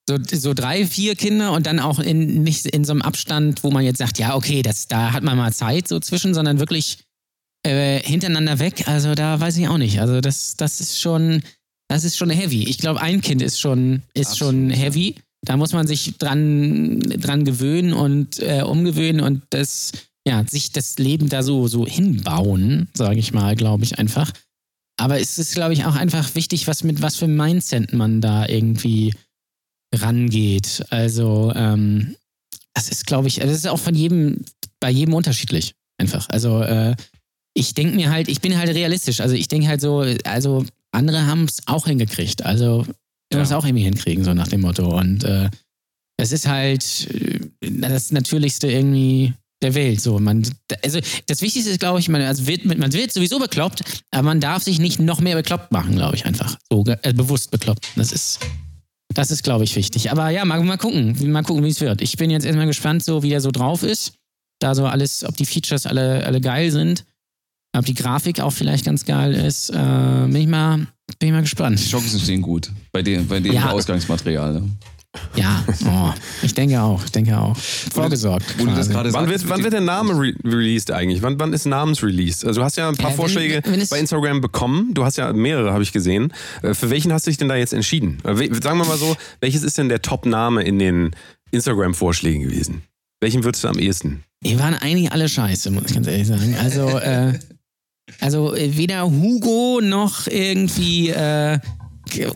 so, so drei, vier Kinder und dann auch in, nicht in so einem Abstand, wo man jetzt sagt, ja, okay, das, da hat man mal Zeit so zwischen, sondern wirklich äh, hintereinander weg. Also da weiß ich auch nicht. Also das, das ist schon, das ist schon heavy. Ich glaube, ein Kind ist schon, ist schon heavy. Da muss man sich dran, dran gewöhnen und äh, umgewöhnen und das, ja, sich das Leben da so, so hinbauen, sage ich mal, glaube ich einfach. Aber es ist, glaube ich, auch einfach wichtig, was mit was für Mindset man da irgendwie rangeht. Also, ähm, das ist, glaube ich, das ist auch von jedem, bei jedem unterschiedlich. Einfach. Also, äh, ich denke mir halt, ich bin halt realistisch. Also, ich denke halt so, also, andere haben es auch hingekriegt. Also, wir müssen es auch irgendwie hinkriegen, so nach dem Motto. Und äh, es ist halt äh, das Natürlichste irgendwie der Welt. So, man, also das Wichtigste ist, glaube ich, man, also wird, man wird sowieso bekloppt, aber man darf sich nicht noch mehr bekloppt machen, glaube ich einfach. So äh, bewusst bekloppt. Das ist, das ist, glaube ich, wichtig. Aber ja, mal, mal gucken, wie- mal gucken, wie es wird. Ich bin jetzt erstmal gespannt, so wie er so drauf ist. Da so alles, ob die Features alle, alle geil sind, ob die Grafik auch vielleicht ganz geil ist. Äh, bin ich mal, bin ich mal gespannt. Die Chancen stehen gut bei dem, bei dem Ja. Ausgangsmaterial. Ne? Ja, oh, ich denke auch, ich denke auch. Vorgesorgt. Wo du das quasi. gerade Wann sagst, wird, wann wird der Name re released eigentlich? Wann, wann ist Namensrelease? Also du hast ja ein paar Äh, wenn- Vorschläge wenn bei Instagram bekommen. Du hast ja mehrere, habe ich gesehen. Äh, Für welchen hast du dich denn da jetzt entschieden? Äh, Sagen wir mal so, welches ist denn der Top-Name in den Instagram-Vorschlägen gewesen? Welchen würdest du am ehesten? Die waren eigentlich alle scheiße, muss ich ganz ehrlich sagen. Also, äh, also weder Hugo noch irgendwie äh,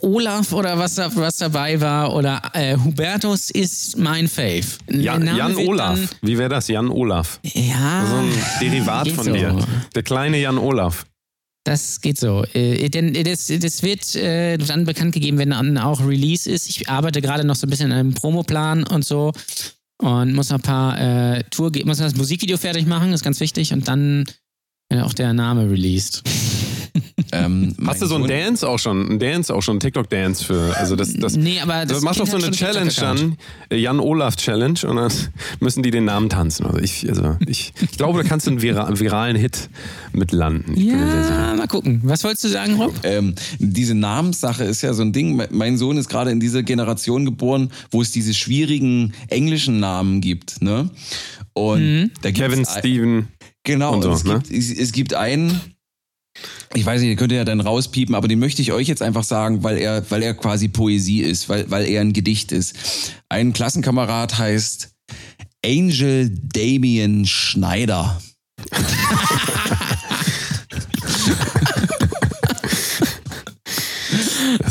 Olaf oder was, da, was dabei war oder äh, Hubertus ist mein Fave. Der Jan, wird Olaf. Dann, Wie wäre das? Jan Olaf. ja, So ein Derivat von so. dir. Der kleine Jan Olaf. Das geht so. Äh, denn das, das wird äh, dann bekannt gegeben, wenn dann auch Release ist. Ich arbeite gerade noch so ein bisschen an einem Promoplan und so und muss noch ein paar äh, Tour, muss das Musikvideo fertig machen, ist ganz wichtig und dann äh, auch der Name released. Ähm, Hast du so einen Dance auch schon? Ein Dance auch schon? TikTok-Dance für. Also das, das, Nee, aber das du machst doch so eine Challenge dann, äh, Jan Olaf Challenge, und dann müssen die den Namen tanzen. Also ich, also ich, ich glaube, da kannst du einen vira viralen Hit mit landen. Ich. Ja, mal gucken. Was wolltest du sagen, Rob? Ähm, diese Namenssache ist ja so ein Ding. Me- Mein Sohn ist gerade in dieser Generation geboren, wo es diese schwierigen englischen Namen gibt. Ne? Und da gibt's Kevin, Steven. Genau, und so, es, ne? gibt, es, es gibt einen, ich weiß nicht, den könnt ihr ja dann rauspiepen, aber den möchte ich euch jetzt einfach sagen, weil er, weil er quasi Poesie ist, weil, weil er ein Gedicht ist. Ein Klassenkamerad heißt Angel Damien Schneider.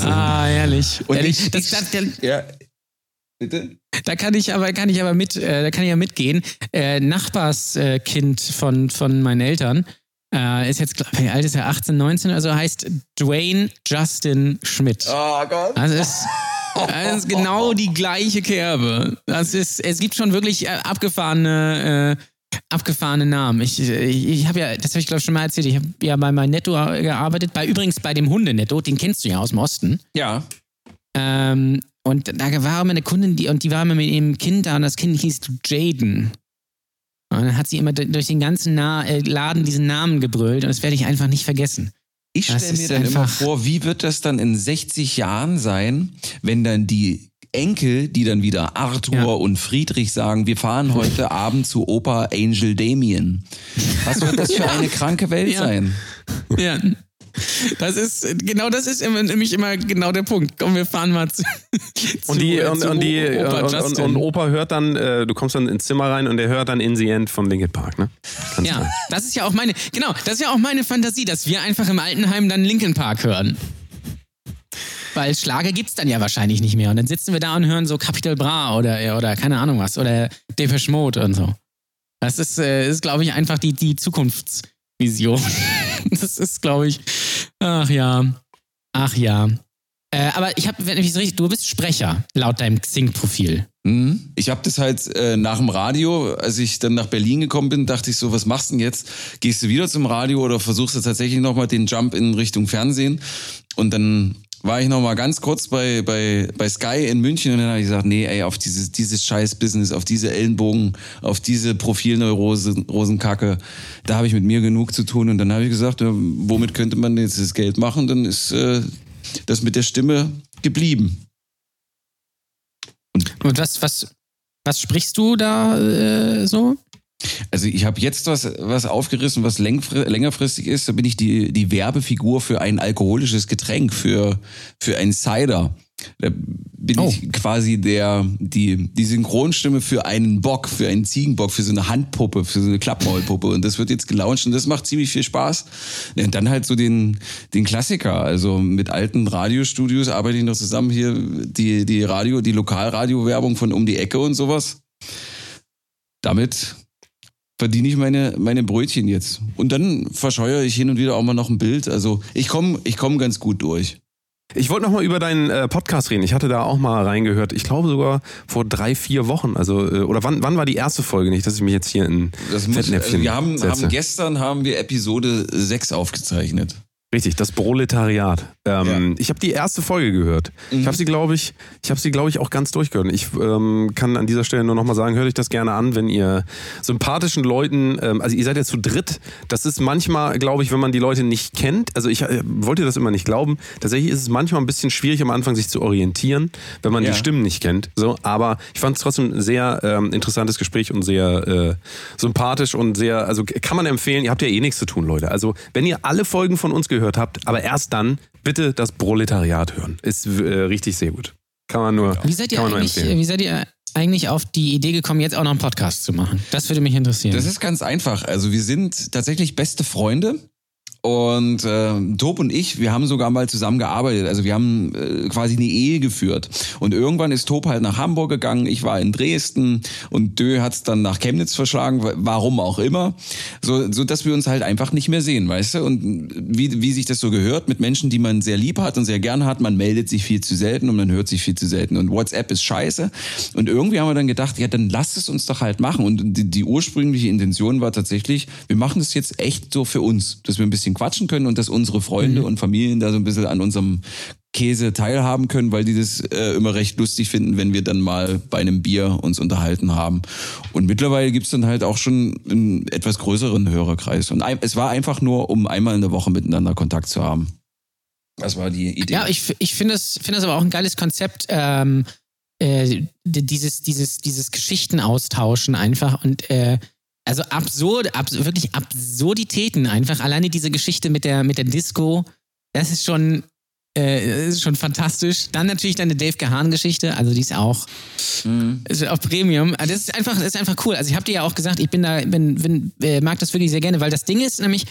Ah, herrlich. Und Ehrlich, ich- das, das, der, Ja. Bitte? Da kann ich aber, kann ich aber mit, äh, da kann ich ja mitgehen. Äh, Nachbarskind Kind von, von meinen Eltern äh, ist jetzt, wie alt ist er? 18, 19 also heißt Dwayne Justin Schmidt. Oh Gott. Das ist, das ist genau die gleiche Kerbe. Das ist, es gibt schon wirklich äh, abgefahrene, äh, abgefahrene Namen. Ich, ich, ich habe ja, das habe ich glaube ich schon mal erzählt, ich habe ja bei meinem Netto gearbeitet, bei übrigens bei dem Hundenetto, den kennst du ja aus dem Osten. Ja. Ähm, und da war immer eine Kundin, die, und die war immer mit ihrem Kind da und das Kind hieß Jaden. Und dann hat sie immer durch den ganzen Na äh, Laden diesen Namen gebrüllt und das werde ich einfach nicht vergessen. Ich stelle mir dann immer vor, wie wird das dann in 60 Jahren sein, wenn dann die Enkel, die dann wieder Arthur Ja. und Friedrich sagen, wir fahren heute Abend zu Opa Angel Damien. Was wird das für eine kranke Welt Ja. sein? Ja. Das ist, genau das ist nämlich immer genau der Punkt. Komm, wir fahren mal zu. Und die, zu, und, zu und, die, Opa und, und, Opa hört dann, äh, du kommst dann ins Zimmer rein und der hört dann In the End von Linkin Park, ne? Ganz Ja, klar. das ist ja auch meine, genau, das ist ja auch meine Fantasie, dass wir einfach im Altenheim dann Linkin Park hören. Weil Schlager gibt's dann ja wahrscheinlich nicht mehr. Und dann sitzen wir da und hören so Capital Bra oder, oder keine Ahnung was. Oder Depeche Mode und so. Das ist, äh, ist glaube ich, einfach die, die Zukunftsvision. das ist, glaube ich, ach ja, ach ja. Äh, aber ich habe, wenn ich so richtig, du bist Sprecher, laut deinem Xing-Profil. Mhm. Ich habe das halt äh, nach dem Radio, als ich dann nach Berlin gekommen bin, dachte ich so, was machst du denn jetzt? Gehst du wieder zum Radio oder versuchst du tatsächlich nochmal den Jump in Richtung Fernsehen? Und dann war ich nochmal ganz kurz bei, bei, bei Sky in München und dann habe ich gesagt, nee, ey, auf dieses, dieses scheiß Business, auf diese Ellenbogen, auf diese Profilneurosenkacke, da habe ich mit mir genug zu tun. Und dann habe ich gesagt, womit könnte man jetzt das Geld machen? Dann ist äh, das mit der Stimme geblieben. Und was, was, was sprichst du da äh, so? Also ich habe jetzt was, was aufgerissen, was längerfristig ist. Da bin ich die, die Werbefigur für ein alkoholisches Getränk, für, für ein Cider. Da bin Oh. ich quasi der, die, die Synchronstimme für einen Bock, für einen Ziegenbock, für so eine Handpuppe, für so eine Klappmaulpuppe. Und das wird jetzt gelauncht und das macht ziemlich viel Spaß. Und dann halt so den, den Klassiker. Also mit alten Radiostudios arbeite ich noch zusammen hier, die, die Radio, die Lokalradiowerbung von um die Ecke und sowas. Damit verdiene ich meine, meine Brötchen jetzt. Und dann verscheuere ich hin und wieder auch mal noch ein Bild. Also ich komme ich komm ganz gut durch. Ich wollte noch mal über deinen äh, Podcast reden. Ich hatte da auch mal reingehört. Ich glaube sogar vor drei, vier Wochen. Also, äh, oder wann, wann war die erste Folge? Nicht, dass ich mich jetzt hier in Das muss, Fettnäpfchen also wir haben, haben gestern haben wir Episode 6 aufgezeichnet. Richtig, das Proletariat. Ähm, Ja. Mhm. Ich habe die erste Folge gehört. Ich habe sie, glaube ich, ich habe sie, glaube ich, auch ganz durchgehört. Ich ähm, kann an dieser Stelle nur noch mal sagen, hört euch das gerne an, wenn ihr sympathischen Leuten, ähm, also ihr seid ja zu dritt. Das ist manchmal, glaube ich, wenn man die Leute nicht kennt. Also ich äh, wollte das immer nicht glauben. Tatsächlich ist es manchmal ein bisschen schwierig am Anfang, sich zu orientieren, wenn man Ja. die Stimmen nicht kennt. So, aber ich fand es trotzdem ein sehr ähm, interessantes Gespräch und sehr äh, sympathisch und sehr, also kann man empfehlen. Ihr habt ja eh nichts zu tun, Leute. Also wenn ihr alle Folgen von uns gehört habt, aber erst dann bitte das Proletariat hören. Ist äh, richtig sehr gut. Kann man nur, Wie seid ihr kann man nur eigentlich, empfehlen. wie seid ihr eigentlich auf die Idee gekommen, jetzt auch noch einen Podcast zu machen? Das würde mich interessieren. Das ist ganz einfach. Also wir sind tatsächlich beste Freunde. Und äh, Tob und ich, wir haben sogar mal zusammen gearbeitet. Also wir haben äh, quasi eine Ehe geführt. Und irgendwann ist Tob halt nach Hamburg gegangen, ich war in Dresden und Dö hat es dann nach Chemnitz verschlagen, wa- warum auch immer. So, so dass wir uns halt einfach nicht mehr sehen, weißt du? Und wie, wie sich das so gehört mit Menschen, die man sehr lieb hat und sehr gerne hat, man meldet sich viel zu selten und man hört sich viel zu selten. Und WhatsApp ist scheiße. Und irgendwie haben wir dann gedacht, ja, dann lasst es uns doch halt machen. Und die, die ursprüngliche Intention war tatsächlich, wir machen das jetzt echt so für uns, dass wir ein bisschen quatschen können und dass unsere Freunde und Familien da so ein bisschen an unserem Käse teilhaben können, weil die das äh, immer recht lustig finden, wenn wir dann mal bei einem Bier uns unterhalten haben. Und mittlerweile gibt's dann halt auch schon einen etwas größeren Hörerkreis. Und ein, es war einfach nur, um einmal in der Woche miteinander Kontakt zu haben. Das war die Idee. Ja, ich, ich finde es, finde es aber auch ein geiles Konzept, ähm, äh, dieses, dieses, dieses Geschichten austauschen einfach und äh, also absurd, abs wirklich Absurditäten einfach. Alleine diese Geschichte mit der, mit der Disco, das ist schon, äh, ist schon fantastisch. Dann natürlich deine Dave Gahan-Geschichte, also die ist auch, ist auch Premium. Also Das ist einfach, das ist einfach cool. Also ich habe dir ja auch gesagt, ich bin da, bin, bin, äh, mag das wirklich sehr gerne, weil das Ding ist nämlich,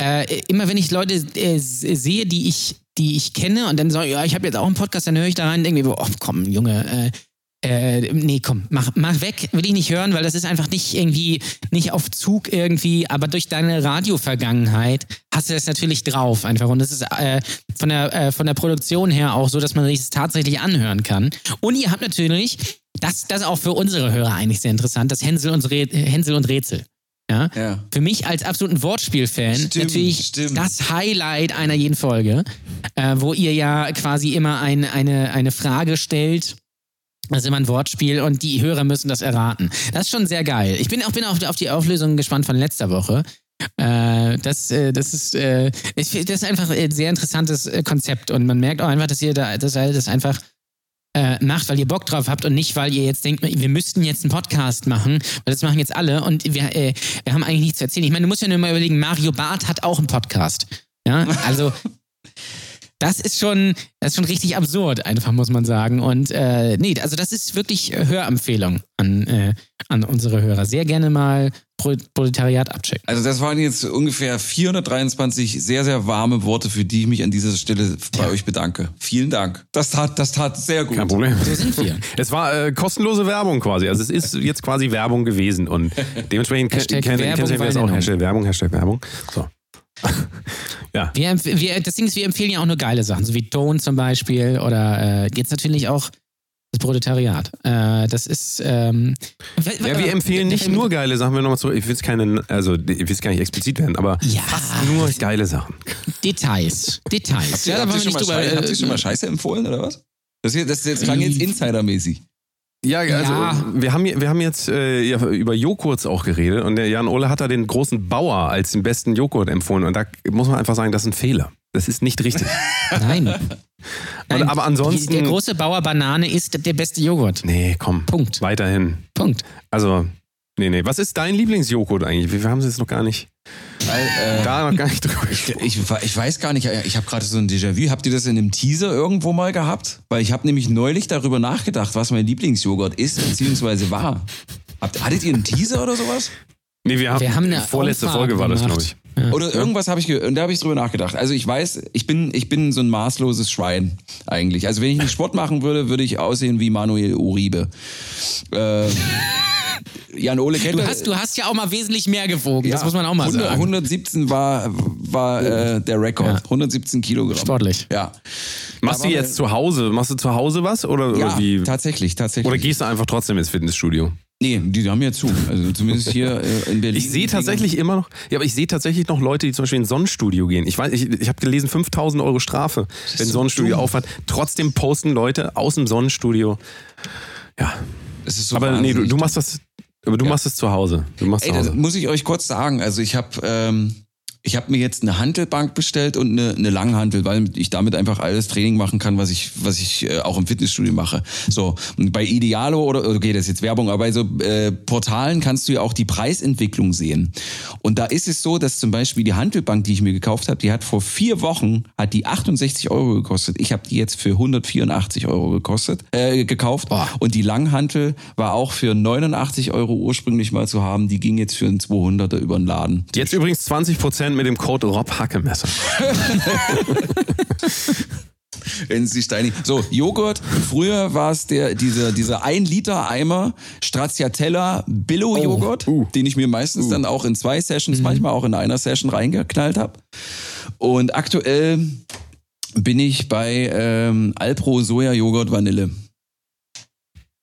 äh, immer wenn ich Leute äh, sehe, die ich, die ich kenne und dann sage, ja, ich habe jetzt auch einen Podcast, dann höre ich da rein und denke mir, oh komm, Junge, äh, nee, komm, mach, mach weg, will ich nicht hören, weil das ist einfach nicht irgendwie, nicht auf Zug irgendwie, aber durch deine Radio-Vergangenheit hast du das natürlich drauf einfach und das ist äh, von, der, äh, von der Produktion her auch so, dass man sich das tatsächlich anhören kann. Und ihr habt natürlich, das, das ist auch für unsere Hörer eigentlich sehr interessant, das Hänsel und, Re Hänsel und Rätsel. Ja? Ja. Für mich als absoluten Wortspiel-Fan natürlich stimmt. das Highlight einer jeden Folge, äh, wo ihr ja quasi immer ein, eine, eine Frage stellt. Das ist immer ein Wortspiel und die Hörer müssen das erraten. Das ist schon sehr geil. Ich bin auch bin auf, auf die Auflösung gespannt von letzter Woche. Äh, das, äh, das, ist, äh, ich, das ist einfach ein sehr interessantes äh, Konzept und man merkt auch einfach, dass ihr da, dass ihr das einfach äh, macht, weil ihr Bock drauf habt und nicht, weil ihr jetzt denkt, wir müssten jetzt einen Podcast machen, weil das machen jetzt alle und wir, äh, wir haben eigentlich nichts zu erzählen. Ich meine, du musst ja nur mal überlegen, Mario Barth hat auch einen Podcast. Ja, also das ist schon, das ist schon richtig absurd, einfach muss man sagen. Und äh, nee, also das ist wirklich Hörempfehlung an, äh, an unsere Hörer. Sehr gerne mal Pro Proletariat abchecken. Also das waren jetzt ungefähr 423 sehr, sehr warme Worte, für die ich mich an dieser Stelle bei euch bedanke. Vielen Dank. Das tat, das tat sehr gut. Kein Problem. So sind wir. Es war äh, kostenlose Werbung quasi. Also es ist jetzt quasi Werbung gewesen und dementsprechend kennt ihr das auch. Hashtag Werbung, Hashtag Werbung. So. Ja. Wir, wir, das Ding ist, wir empfehlen ja auch nur geile Sachen, so wie Ton zum Beispiel oder äh, jetzt natürlich auch das Proletariat. Äh, das ist. Ähm, Ja, wir empfehlen nicht nur geile Sachen, wir nochmal zurück. Ich will es keine, also ich will es gar nicht explizit werden, aber Ja. fast nur geile Sachen. Details. Details. Ja, habt, ihr habt ihr schon mal Scheiße empfohlen oder was? Das, hier, das, das klang jetzt insidermäßig. Ja, also Ja. wir haben wir haben jetzt äh, über Joghurts auch geredet und der Jan Ole hat da den großen Bauer als den besten Joghurt empfohlen und da muss man einfach sagen, das ist ein Fehler. Das ist nicht richtig. nein. nein. aber ansonsten- Die, der große Bauer Banane ist der beste Joghurt. Nee, komm. Punkt. Weiterhin. Punkt. Also, nee, nee. Was ist dein Lieblingsjoghurt eigentlich? Wir haben es jetzt noch gar nicht, Weil, äh, da noch gar nicht drüber ich, gesprochen. ich, ich weiß gar nicht, ich habe gerade so ein Déjà-vu. Habt ihr das in einem Teaser irgendwo mal gehabt? Weil ich habe nämlich neulich darüber nachgedacht, was mein Lieblingsjoghurt ist, beziehungsweise war. Habt, hattet ihr einen Teaser oder sowas? Nee, wir haben, Wir haben eine vorletzte Umfrage Folge war das, glaube ich. Ja. Oder irgendwas habe ich, und da habe ich drüber nachgedacht. Also ich weiß, ich bin, ich bin so ein maßloses Schwein eigentlich. Also wenn ich einen Sport machen würde, würde ich aussehen wie Manuel Uribe. Äh, Jan Ole kennt Du hast, du hast ja auch mal wesentlich mehr gewogen, das Ja, muss man auch mal 100, sagen. 117 war, war äh, der Rekord. 117 Kilogramm. Sportlich. Ja. Machst du jetzt zu Hause, machst du zu Hause was? Oder, Ja, oder wie? tatsächlich, tatsächlich. Oder gehst du einfach trotzdem ins Fitnessstudio? Nee, die haben ja zu. Also zumindest hier äh, in Berlin. Ich sehe tatsächlich immer noch, ja, aber ich sehe tatsächlich noch Leute, die zum Beispiel ins Sonnenstudio gehen. Ich weiß, ich, ich habe gelesen, 5000 Euro Strafe, wenn ein Sonnenstudio aufhat. Trotzdem posten Leute aus dem Sonnenstudio. Ja, Es ist so aber nee, du, du machst das, aber du Ja. machst es zu Hause. Du machst Ey, zu das Hause. muss ich euch kurz sagen. Also ich habe ähm, ich habe mir jetzt eine Hantelbank bestellt und eine, eine Langhantel, weil ich damit einfach alles Training machen kann, was ich was ich äh, auch im Fitnessstudio mache. So und bei Idealo oder okay, das ist jetzt Werbung, aber bei so äh, Portalen kannst du ja auch die Preisentwicklung sehen. Und da ist es so, dass zum Beispiel die Hantelbank, die ich mir gekauft habe, die hat vor vier Wochen hat die 68 Euro gekostet. Ich habe die jetzt für 184 Euro gekostet äh, gekauft. Und die Langhantel war auch für 89 Euro ursprünglich mal zu haben. Die ging jetzt für einen 200er über den Laden. Jetzt übrigens 20% mit dem Code Rob Hackemesser. Wenn sie steinig. So, Joghurt. Früher war es der, dieser, dieser 1 Liter Eimer Stracciatella Billo Joghurt, den ich mir meistens dann auch in zwei Sessions, manchmal auch in einer Session reingeknallt habe. Und aktuell bin ich bei ähm, Alpro Soja Joghurt Vanille.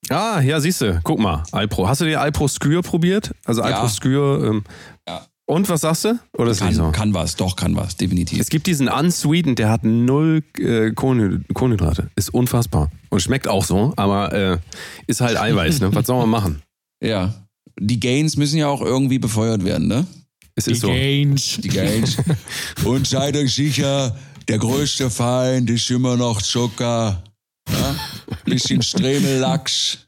Ah, ja, siehst du, guck mal, Alpro. Hast du dir Alpro Skür probiert? Also Alpro Ja. Skür. Ähm, Ja. Und was sagst du? Oder ist Kann, nicht so? kann was, doch kann was, definitiv. Es gibt diesen Unsweetened, der hat null äh, Kohlenhyd- Kohlenhydrate. Ist unfassbar. Und schmeckt auch so, aber äh, ist halt Eiweiß, ne? Was soll man machen? Ja. Die Gains müssen ja auch irgendwie befeuert werden, ne? Es ist so. Gains. Die Gains. Und seid euch sicher, der größte Feind ist immer noch Zucker. Ja? Bisschen Stremellachs.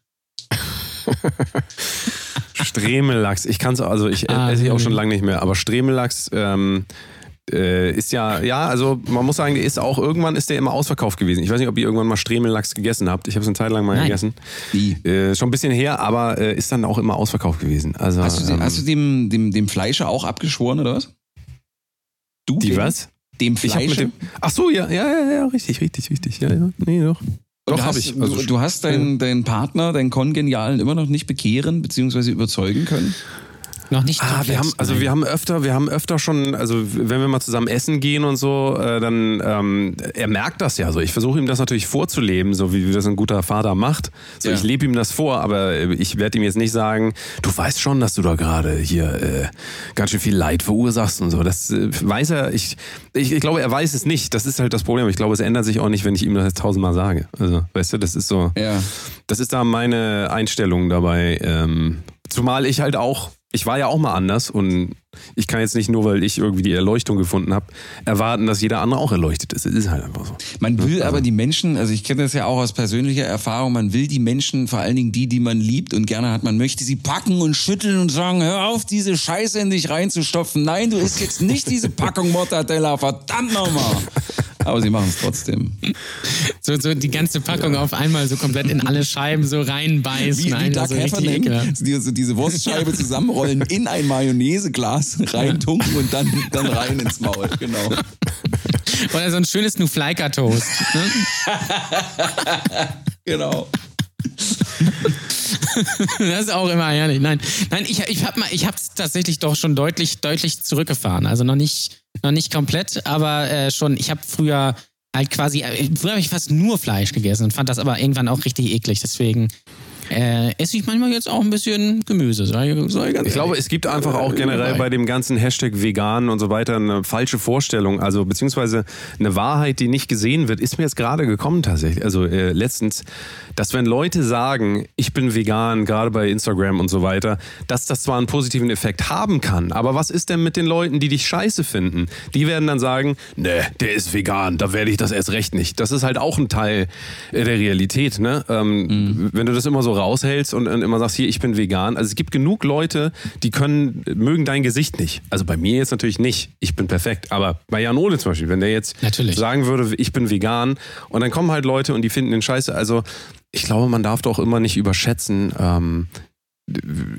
Stremellachs. Ich kann es, also ich Ah, esse ich auch schon lange nicht mehr, aber Stremellachs ähm, äh, ist ja, ja, also man muss sagen, der ist auch, irgendwann ist der immer ausverkauft gewesen. Ich weiß nicht, ob ihr irgendwann mal Stremellachs gegessen habt. Ich habe es eine Zeit lang mal Nein. gegessen. Wie? Äh, schon ein bisschen her, aber äh, ist dann auch immer ausverkauft gewesen. Also, Hast du, ähm, hast du dem, dem, dem Fleischer auch abgeschworen, oder was? Du? die dem- was? Dem Fleischer? dem, ach so, ja, ja, ja, ja, richtig, richtig, richtig. Ja, ja, nee, doch. Doch, habe ich. Also, du, du hast deinen, deinen Partner, deinen Kongenialen immer noch nicht bekehren bzw. überzeugen können? Noch nicht Ah, wir haben, also wir haben öfter, wir haben öfter schon, also wenn wir mal zusammen essen gehen und so, äh, dann ähm, er merkt das ja so. Ich versuche ihm das natürlich vorzuleben, so wie das ein guter Vater macht. So, Ja. ich lebe ihm das vor, aber ich werde ihm jetzt nicht sagen, du weißt schon, dass du da gerade hier äh, ganz schön viel Leid verursachst und so. Das äh, weiß er. Ich, ich, ich glaube, er weiß es nicht. Das ist halt das Problem. Ich glaube, es ändert sich auch nicht, wenn ich ihm das jetzt tausendmal sage. Also, weißt du, das ist so. Ja. Das ist da meine Einstellung dabei. Ähm, zumal ich halt auch ich war ja auch mal anders und ich kann jetzt nicht nur, weil ich irgendwie die Erleuchtung gefunden habe, erwarten, dass jeder andere auch erleuchtet ist. Es ist halt einfach so. Man will aber die Menschen, also ich kenne das ja auch aus persönlicher Erfahrung, man will die Menschen, vor allen Dingen die, die man liebt und gerne hat, man möchte sie packen und schütteln und sagen, hör auf, diese Scheiße in dich reinzustopfen. Nein, du isst jetzt nicht diese Packung Mortadella, verdammt nochmal. Aber sie machen es trotzdem. So, so die ganze Packung auf einmal so komplett in alle Scheiben so reinbeißen. Wie, wie Doug so richtig Heffernan, diese, diese Wurstscheibe zusammenrollen, in ein Mayonnaiseglas reintunken und dann, dann rein ins Maul. Genau. Oder so ein schönes Nufleika-Toast. Ne? Genau. Das ist auch immer herrlich. Nein, nein, ich, ich habe ich hab's tatsächlich doch schon deutlich, deutlich zurückgefahren. Also noch nicht, noch nicht komplett, aber äh, schon. Ich habe früher halt quasi, äh, früher habe ich fast nur Fleisch gegessen und fand das aber irgendwann auch richtig eklig. Deswegen äh, esse ich manchmal jetzt auch ein bisschen Gemüse. Ich, sag ich, ganz Ich glaube, es gibt einfach auch generell bei dem ganzen Hashtag vegan und so weiter eine falsche Vorstellung, also beziehungsweise eine Wahrheit, die nicht gesehen wird, ist mir jetzt gerade gekommen tatsächlich. Also äh, letztens, dass wenn Leute sagen, ich bin vegan, gerade bei Instagram und so weiter, dass das zwar einen positiven Effekt haben kann, aber was ist denn mit den Leuten, die dich scheiße finden? Die werden dann sagen, ne, der ist vegan, da werde ich das erst recht nicht. Das ist halt auch ein Teil äh, der Realität, ne? Ähm, Wenn du das immer so raushältst und, und immer sagst, hier, ich bin vegan. Also es gibt genug Leute, die können, mögen dein Gesicht nicht. Also bei mir jetzt natürlich nicht. Ich bin perfekt. Aber bei Jan Ole zum Beispiel, wenn der jetzt Natürlich. sagen würde, ich bin vegan und dann kommen halt Leute und die finden den scheiße. Also ich glaube, man darf doch immer nicht überschätzen, ähm,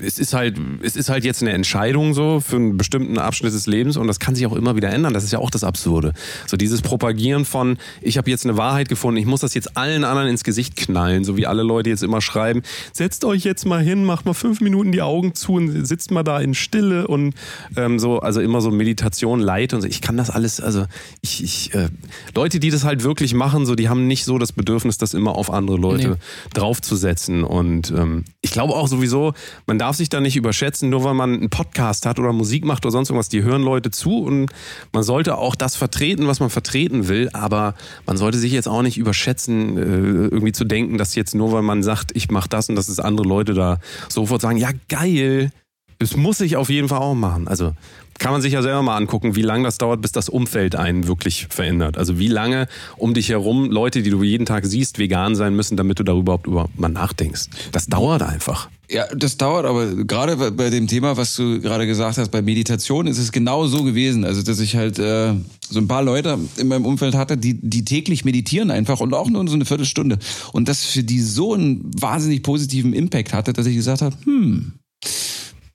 es ist halt, es ist halt jetzt eine Entscheidung so für einen bestimmten Abschnitt des Lebens und das kann sich auch immer wieder ändern. Das ist ja auch das Absurde. So dieses Propagieren von, ich habe jetzt eine Wahrheit gefunden, ich muss das jetzt allen anderen ins Gesicht knallen, so wie alle Leute jetzt immer schreiben, setzt euch jetzt mal hin, macht mal fünf Minuten die Augen zu und sitzt mal da in Stille und ähm, so, also immer so Meditation, Leid und so. Ich kann das alles, also ich, ich äh, Leute, die das halt wirklich machen, so, die haben nicht so das Bedürfnis, das immer auf andere Leute Nee. draufzusetzen. Und ähm, ich glaube auch sowieso, man darf sich da nicht überschätzen, nur weil man einen Podcast hat oder Musik macht oder sonst irgendwas, die hören Leute zu und man sollte auch das vertreten, was man vertreten will, aber man sollte sich jetzt auch nicht überschätzen, äh, irgendwie zu denken, dass jetzt nur weil man sagt, ich mache das und dass es andere Leute da sofort sagen, ja geil, das muss ich auf jeden Fall auch machen. Also kann man sich ja selber mal angucken, wie lange das dauert, bis das Umfeld einen wirklich verändert. Also wie lange um dich herum Leute, die du jeden Tag siehst, vegan sein müssen, damit du darüber überhaupt über mal nachdenkst. Das dauert einfach. Ja, das dauert, aber gerade bei- bei dem Thema, was du gerade gesagt hast, bei Meditation ist es genau so gewesen. Also, dass ich halt äh, so ein paar Leute in meinem Umfeld hatte, die, die täglich meditieren einfach und auch nur so eine Viertelstunde. Und das für die so einen wahnsinnig positiven Impact hatte, dass ich gesagt habe, hm,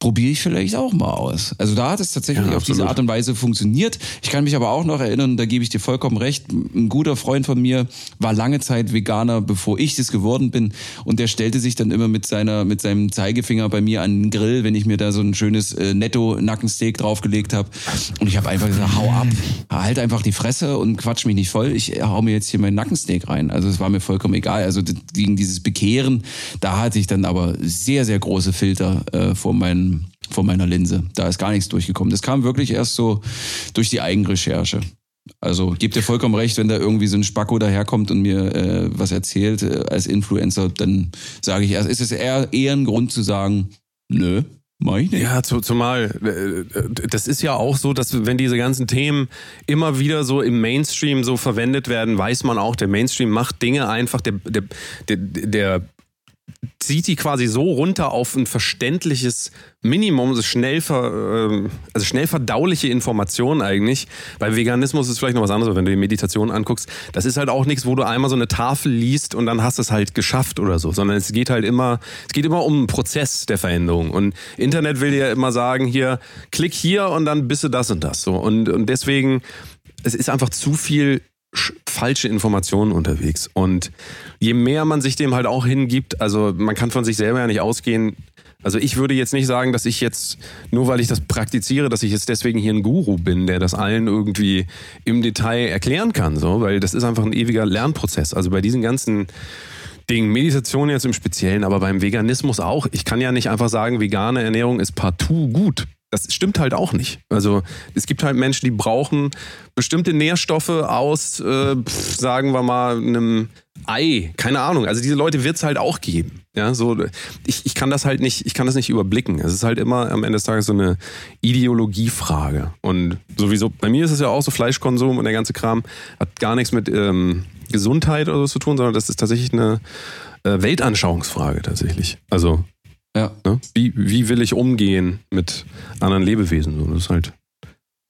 probiere ich vielleicht auch mal aus. Also da hat es tatsächlich Ja, auf diese. Art und Weise funktioniert. Ich kann mich aber auch noch erinnern, da gebe ich dir vollkommen recht, ein guter Freund von mir war lange Zeit Veganer, bevor ich das geworden bin und der stellte sich dann immer mit seiner mit seinem Zeigefinger bei mir an den Grill, wenn ich mir da so ein schönes äh, Netto Nackensteak draufgelegt habe und ich habe einfach gesagt, hau ab, halt einfach die Fresse und quatsch mich nicht voll, ich hau mir jetzt hier meinen Nackensteak rein. Also es war mir vollkommen egal, also gegen dieses Bekehren, da hatte ich dann aber sehr sehr große Filter äh, vor meinen vor meiner Linse. Da ist gar nichts durchgekommen. Das kam wirklich erst so durch die Eigenrecherche. Also gebt dir vollkommen recht, wenn da irgendwie so ein Spacko daherkommt und mir äh, was erzählt äh, als Influencer, dann sage ich erst, ist es eher, eher ein Grund zu sagen, nö, mach ich nicht. Ja, zu, zumal äh, das ist ja auch so, dass wenn diese ganzen Themen immer wieder so im Mainstream so verwendet werden, weiß man auch, der Mainstream macht Dinge einfach, der, der, der, der zieht die quasi so runter auf ein verständliches Minimum, so schnell, ver, ähm, also schnell verdauliche Informationen eigentlich. Bei Veganismus ist vielleicht noch was anderes, wenn du die Meditation anguckst. Das ist halt auch nichts, wo du einmal so eine Tafel liest und dann hast du es halt geschafft oder so, sondern es geht halt immer, es geht immer um einen Prozess der Veränderung. Und Internet will dir ja immer sagen, hier, klick hier und dann bist du das und das. So. Und, und deswegen, es ist einfach zu viel falsche Informationen unterwegs. Und je mehr man sich dem halt auch hingibt, also man kann von sich selber ja nicht ausgehen. Also ich würde jetzt nicht sagen, dass ich jetzt, nur weil ich das praktiziere, dass ich jetzt deswegen hier ein Guru bin, der das allen irgendwie im Detail erklären kann, so, weil das ist einfach ein ewiger Lernprozess. Also bei diesen ganzen Dingen, Meditation jetzt im Speziellen, aber beim Veganismus auch. Ich kann ja nicht einfach sagen, vegane Ernährung ist partout gut. Das stimmt halt auch nicht. Also es gibt halt Menschen, die brauchen bestimmte Nährstoffe aus, äh, pf, sagen wir mal, einem Ei. Keine Ahnung. Also diese Leute wird es halt auch geben. Ja, so, ich, ich kann das halt nicht, ich kann das nicht überblicken. Es ist halt immer am Ende des Tages so eine Ideologiefrage. Und sowieso, bei mir ist es ja auch so Fleischkonsum und der ganze Kram hat gar nichts mit ähm, Gesundheit oder so zu tun, sondern das ist tatsächlich eine äh, Weltanschauungsfrage tatsächlich. Also Ja. Ne? Wie, wie will ich umgehen mit anderen Lebewesen? So, das ist halt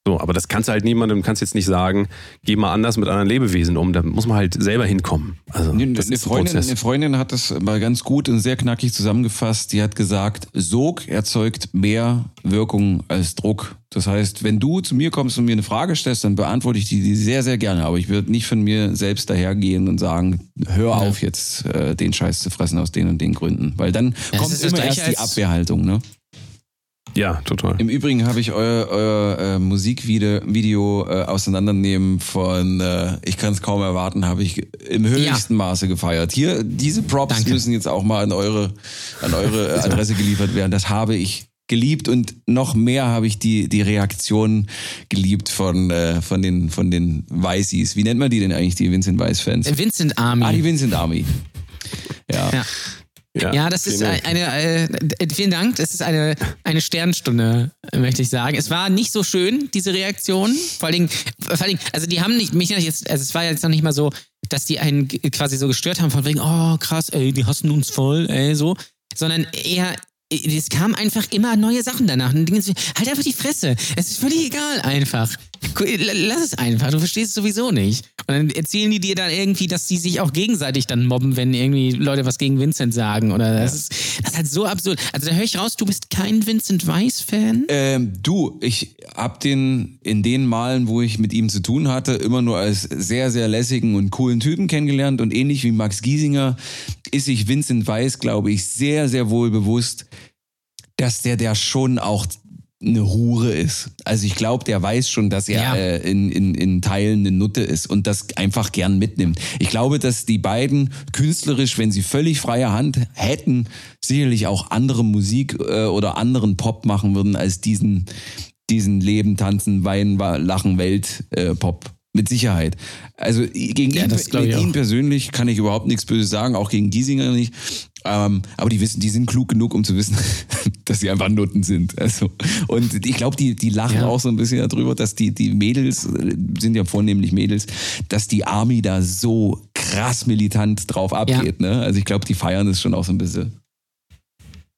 so, aber das kannst du halt niemandem, kannst jetzt nicht sagen, geh mal anders mit anderen Lebewesen um. Da muss man halt selber hinkommen. Also, Eine, das eine, ist Freundin, eine Freundin hat das mal ganz gut und sehr knackig zusammengefasst. Die hat gesagt, Sog erzeugt mehr Wirkung als Druck. Das heißt, wenn du zu mir kommst und mir eine Frage stellst, dann beantworte ich die, die sehr, sehr gerne. Aber ich würde nicht von mir selbst dahergehen und sagen, hör auf jetzt, äh, den Scheiß zu fressen aus den und den Gründen. Weil dann Ja, kommt immer erst gleich die Abwehrhaltung. Ne? Ja, total. Im Übrigen habe ich euer, euer äh, Musikvideo Video, äh, auseinandernehmen von äh, Ich kann es kaum erwarten, habe ich im höchsten Maße gefeiert. Hier, diese Props Danke. müssen jetzt auch mal an eure, an eure äh, Adresse geliefert werden. Das habe ich geliebt und noch mehr habe ich die, die Reaktion geliebt von, äh, von den, von den Weißis. Wie nennt man die denn eigentlich, die Vincent Weiss-Fans? Vincent Army. Ah, die Vincent Army. Ja. Ja. Ja, das ist vielen Dank. eine, äh, vielen Dank, das ist eine, eine Sternstunde, möchte ich sagen. Es war nicht so schön, diese Reaktion. Vor allen Dingen, vor allen Dingen also die haben nicht, mich nicht jetzt, also es war jetzt noch nicht mal so, dass die einen quasi so gestört haben, von wegen, oh krass, ey, die hassen uns voll, ey, so. Sondern eher, es kamen einfach immer neue Sachen danach. Und Dinge, halt einfach die Fresse. Es ist völlig egal einfach. Lass es einfach, du verstehst es sowieso nicht. Und dann erzählen die dir dann irgendwie, dass sie sich auch gegenseitig dann mobben, wenn irgendwie Leute was gegen Vincent sagen. Oder das, ist, das ist halt so absurd. Also da höre ich raus, du bist kein Vincent Weiss-Fan. Ähm, du, ich hab den in den Malen, wo ich mit ihm zu tun hatte, immer nur als sehr, sehr lässigen und coolen Typen kennengelernt. Und ähnlich wie Max Giesinger ist sich Vincent Weiss, glaube ich, sehr, sehr wohl bewusst, dass der der schon auch eine Hure ist. Also ich glaube, der weiß schon, dass er Ja. äh, in, in, in Teilen eine Nutte ist und das einfach gern mitnimmt. Ich glaube, dass die beiden künstlerisch, wenn sie völlig freie Hand hätten, sicherlich auch andere Musik äh, oder anderen Pop machen würden als diesen, diesen Leben, Tanzen, Weinen, Lachen, Welt äh, Pop. Mit Sicherheit. Also gegen Ja, ihn, gegen ihn persönlich kann ich überhaupt nichts Böses sagen, auch gegen Giesinger nicht. Ähm, aber die wissen, die sind klug genug, um zu wissen, dass sie einfach Nutten sind. Also und ich glaube, die die lachen Ja. auch so ein bisschen darüber, dass die die Mädels äh, sind ja vornehmlich Mädels, dass die Army da so krass militant drauf abgeht. Ne? Also ich glaube, die feiern das schon auch so ein bisschen.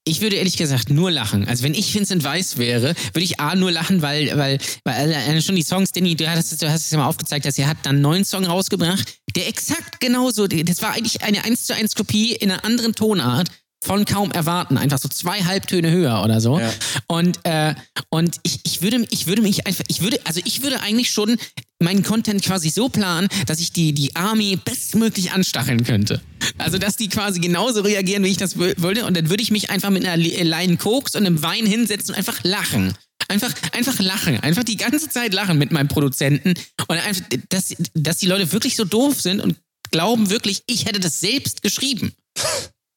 Ich würde ehrlich gesagt nur lachen. Also wenn ich Vincent Weiss wäre, würde ich A nur lachen, weil, weil, weil alleine schon die Songs, Danny, du hast, du hast es ja mal aufgezeigt, dass er hat dann neuen Song rausgebracht, der exakt genauso, das war eigentlich eine 1 zu 1 Kopie in einer anderen Tonart von kaum erwarten, einfach so zwei Halbtöne höher oder so. Ja. Und, äh, und ich, ich, würde, ich würde mich einfach, ich würde, also ich würde eigentlich schon meinen Content quasi so planen, dass ich die, die Army bestmöglich anstacheln könnte. Also, dass die quasi genauso reagieren, wie ich das wollte. Und dann würde ich mich einfach mit einer Line Koks und einem Wein hinsetzen und einfach lachen. Einfach, einfach lachen. Einfach die ganze Zeit lachen mit meinem Produzenten. Und einfach, dass, dass die Leute wirklich so doof sind und glauben wirklich, ich hätte das selbst geschrieben.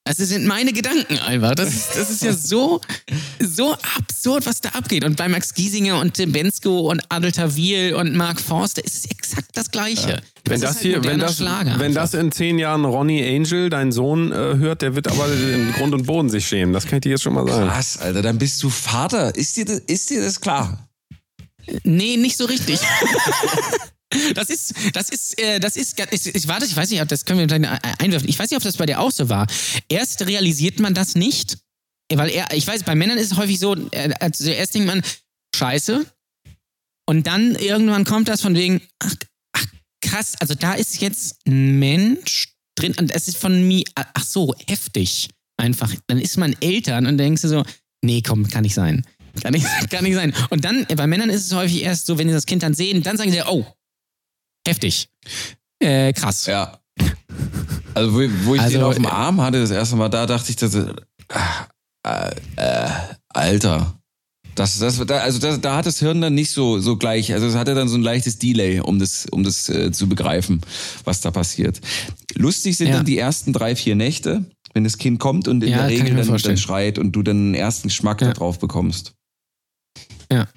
Das sind meine Gedanken einfach. Das ist, das ist ja so, so absurd, was da abgeht. Und bei Max Giesinger und Tim Bensko und Adel Tawil und Mark Forster ist es exakt das Gleiche. Wenn ist das, halt hier, wenn moderner das, Schlager wenn einfach. das in zehn Jahren Ronnie Angel, dein Sohn, äh, hört, der wird aber in Grund und Boden sich schämen. Das kann ich dir jetzt schon mal sagen. Krass, Alter, dann bist du Vater. Ist dir das, ist dir das klar? Nee, nicht so richtig. Das ist, das ist, äh, das ist, ich, ich, warte, ich weiß nicht, ob das können wir einwerfen. Ich weiß nicht, ob das bei dir auch so war. Erst realisiert man das nicht, weil er, ich weiß, bei Männern ist es häufig so, äh, also erst denkt man, scheiße. Und dann irgendwann kommt das von wegen, ach, ach krass, also da ist jetzt ein Mensch drin und es ist von mir, ach so, heftig. Einfach. Dann ist man Eltern und denkst du so, nee, komm, kann nicht sein. Kann nicht, kann nicht sein. Und dann, bei Männern ist es häufig erst so, wenn sie das Kind dann sehen, dann sagen sie, oh, heftig. Äh, krass. Ja. Also, wo, wo ich Also, den auf dem äh, Arm hatte, das erste Mal, da dachte ich, dass, äh, äh, äh, Alter. Das, das, da, also das, da hat das Hirn dann nicht so, so gleich, also es hatte dann so ein leichtes Delay, um das, um das äh, zu begreifen, was da passiert. Lustig sind Ja. dann die ersten drei, vier Nächte, wenn das Kind kommt und in Ja, der Regel dann, dann schreit und du dann einen ersten Geschmack Ja. darauf bekommst. Ja.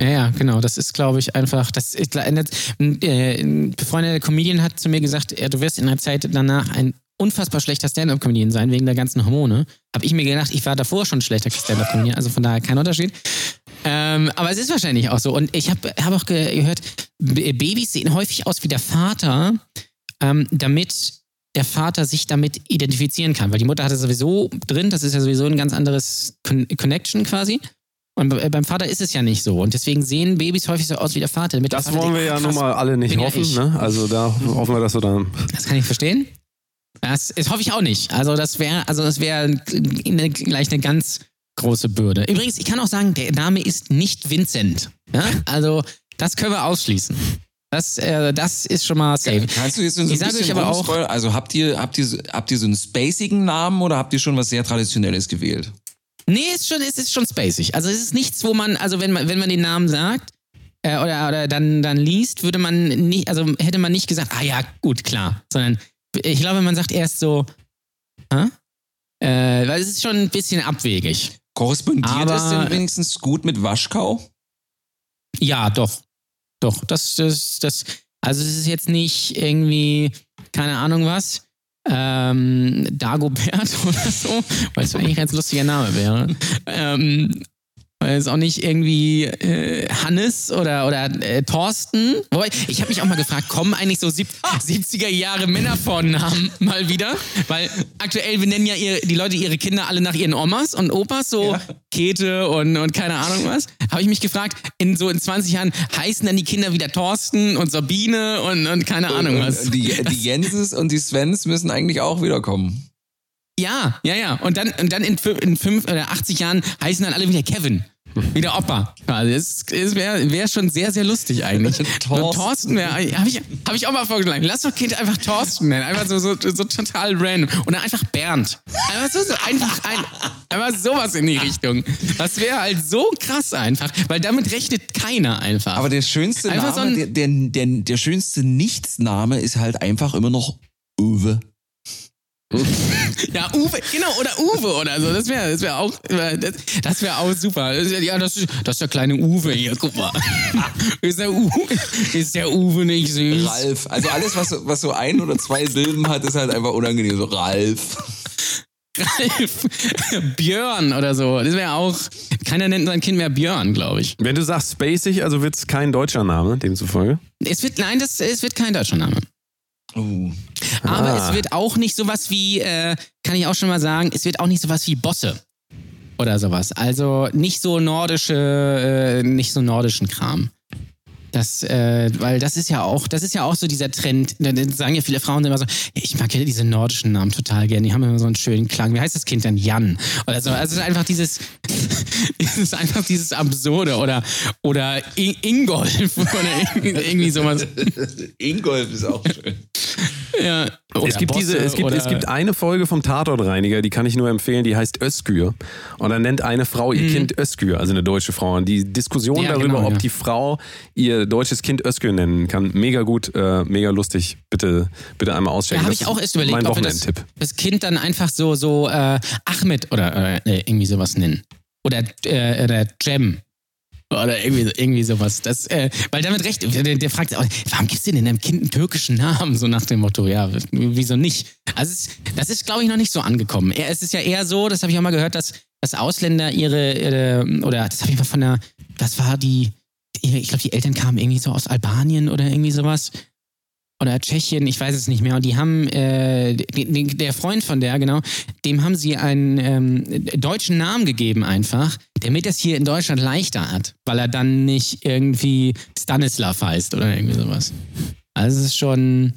Ja, ja, genau. Das ist, glaube ich, einfach. Das ist, äh, ein befreundeter Comedian hat zu mir gesagt, ja, du wirst in der Zeit danach ein unfassbar schlechter Stand-up-Comedian sein wegen der ganzen Hormone. Habe ich mir gedacht, ich war davor schon schlechter Stand-up-Comedian, also von daher kein Unterschied. Ähm, aber es ist wahrscheinlich auch so. Und ich habe hab auch ge gehört, Babys sehen häufig aus wie der Vater, ähm, damit der Vater sich damit identifizieren kann. Weil die Mutter hatte sowieso drin, das ist ja sowieso ein ganz anderes Con Connection quasi. Und beim Vater ist es ja nicht so. Und deswegen sehen Babys häufig so aus wie der Vater. Damit das der Vater wollen wir denkt, ja nun mal alle nicht ja hoffen. ich. Ne? Also da hoffen wir, dass du dann. Das kann ich verstehen. Das, das hoffe ich auch nicht. Also das wäre, also das wäre eine, gleich eine ganz große Bürde. Übrigens, ich kann auch sagen, der Name ist nicht Vincent. Ja? Also das können wir ausschließen. Das, äh, das ist schon mal safe. Kannst du jetzt so ein Ich sage bisschen euch aber auch-? Also habt ihr, habt, ihr, habt ihr so einen spacigen Namen oder habt ihr schon was sehr Traditionelles gewählt? Nee, ist schon, es ist schon spacig. Also es ist nichts, wo man, also wenn man, wenn man den Namen sagt äh, oder, oder dann, dann liest, würde man nicht, also hätte man nicht gesagt, ah ja, gut, klar. Sondern ich glaube, man sagt erst so, hä? Äh, weil es ist schon ein bisschen abwegig. Korrespondiert Aber- es denn wenigstens gut mit Waschkau? Ja, doch. Doch. Das, das, das, also es ist jetzt nicht irgendwie, keine Ahnung was, ähm, Dagobert oder so, weil es eigentlich ein ganz lustiger Name wäre. Ähm, weil es auch nicht irgendwie äh, Hannes oder, oder äh, Thorsten. Wobei, ich habe mich auch mal gefragt, kommen eigentlich so sieb 70er Jahre Männervornamen mal wieder? Weil aktuell benennen ja ihr, die Leute ihre Kinder alle nach ihren Omas und Opas, so Ja. Käthe und, und keine Ahnung was. Habe ich mich gefragt, in so in 20 Jahren heißen dann die Kinder wieder Thorsten und Sabine und, und keine Ahnung was. Und die, die Jenses und die Svens müssen eigentlich auch wiederkommen. Ja, ja, ja. Und dann, und dann in, in fünf oder 80 Jahren heißen dann alle wieder Kevin. Wieder Opa. Also es, es wäre wär schon sehr, sehr lustig eigentlich. Thorsten. Thorsten wäre, habe ich, hab ich auch mal vorgeschlagen. Lass doch Kind einfach Thorsten nennen. Einfach so, so, so total random. Und dann einfach Bernd. Einfach so, so einfach, ein, einfach sowas in die Richtung. Das wäre halt so krass einfach, weil damit rechnet keiner einfach. Aber der schönste Einfach Name, so ein- der, der, der, der schönste Nichtsname ist halt einfach immer noch Uwe. Ja, Uwe, genau, oder Uwe oder so. Das wäre das wär auch, das, das wär auch super. Das wär, ja, das ist, das ist der kleine Uwe hier, guck mal. Ist der, Uwe, ist der Uwe nicht süß? Ralf. Also alles, was, so- was so ein oder zwei Silben hat, ist halt einfach unangenehm. So Ralf. Ralf. Björn oder so. Das wäre auch, keiner nennt sein Kind mehr Björn, glaube ich. Wenn du sagst spacig, also wird es kein deutscher Name, demzufolge. Es wird, nein, das, es wird kein deutscher Name. Uh. Aber Ah. es wird auch nicht sowas wie, äh, kann ich auch schon mal sagen, es wird auch nicht sowas wie Bosse. Oder sowas. Also nicht so nordische, äh, nicht so nordischen Kram. Das, äh, weil das ist ja auch, das ist ja auch so dieser Trend. Da sagen ja viele Frauen immer so, ich mag ja diese nordischen Namen total gerne. Die haben immer so einen schönen Klang. Wie heißt das Kind denn? Jan. Oder so. Also es ist einfach dieses, es ist einfach dieses Absurde oder, oder I Ingolf oder irgendwie sowas. Ingolf ist auch schön. Ja. Oder es gibt diese, es gibt, es gibt eine Folge vom Tatortreiniger, die kann ich nur empfehlen, die heißt Özgür. Und dann nennt eine Frau ihr Kind Özgür, also eine deutsche Frau. Und die Diskussion Mhm. Ja, darüber, genau, ob ja. die Frau ihr deutsches Kind Özgür nennen kann, mega gut, äh, mega lustig. Bitte, bitte einmal auschecken. Ja, habe ich auch ist erst überlegt, Mein ob wir das, das Kind dann einfach so, so äh, Ahmed oder äh, irgendwie sowas nennen. Oder, äh, oder Jem. Oder irgendwie, irgendwie sowas. Das, äh, weil damit recht, der, der fragt auch, warum gibst du denn deinem Kind einen türkischen Namen? So nach dem Motto, ja, wieso nicht? Also das ist, glaube ich, noch nicht so angekommen. Es ist ja eher so, das habe ich auch mal gehört, dass, dass Ausländer ihre, ihre oder das habe ich mal von der, das war die, ich glaube, die Eltern kamen irgendwie so aus Albanien oder irgendwie sowas oder Tschechien, ich weiß es nicht mehr. Und die haben, äh, die, der Freund von der, genau, dem haben sie einen ähm, deutschen Namen gegeben einfach, damit es hier in Deutschland leichter hat, weil er dann nicht irgendwie Stanislav heißt oder irgendwie sowas. Also es ist schon,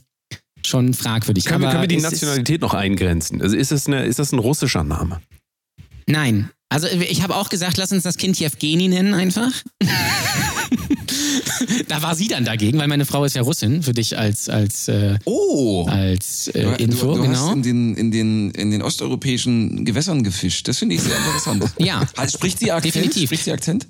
schon fragwürdig. Können, wir- können wir die Nationalität noch eingrenzen? Also ist das, eine, ist das ein russischer Name? Nein. Also ich habe auch gesagt, lass uns das Kind Jewgeni nennen einfach. da war sie dann dagegen, weil meine Frau ist ja Russin, für dich als, als, äh, Oh. als äh, Du, Info, du, du genau. hast in den, in, den, in den osteuropäischen Gewässern gefischt. Das finde ich sehr interessant. Ja. Also spricht sie Akzent? Definitiv. Spricht sie Akzent?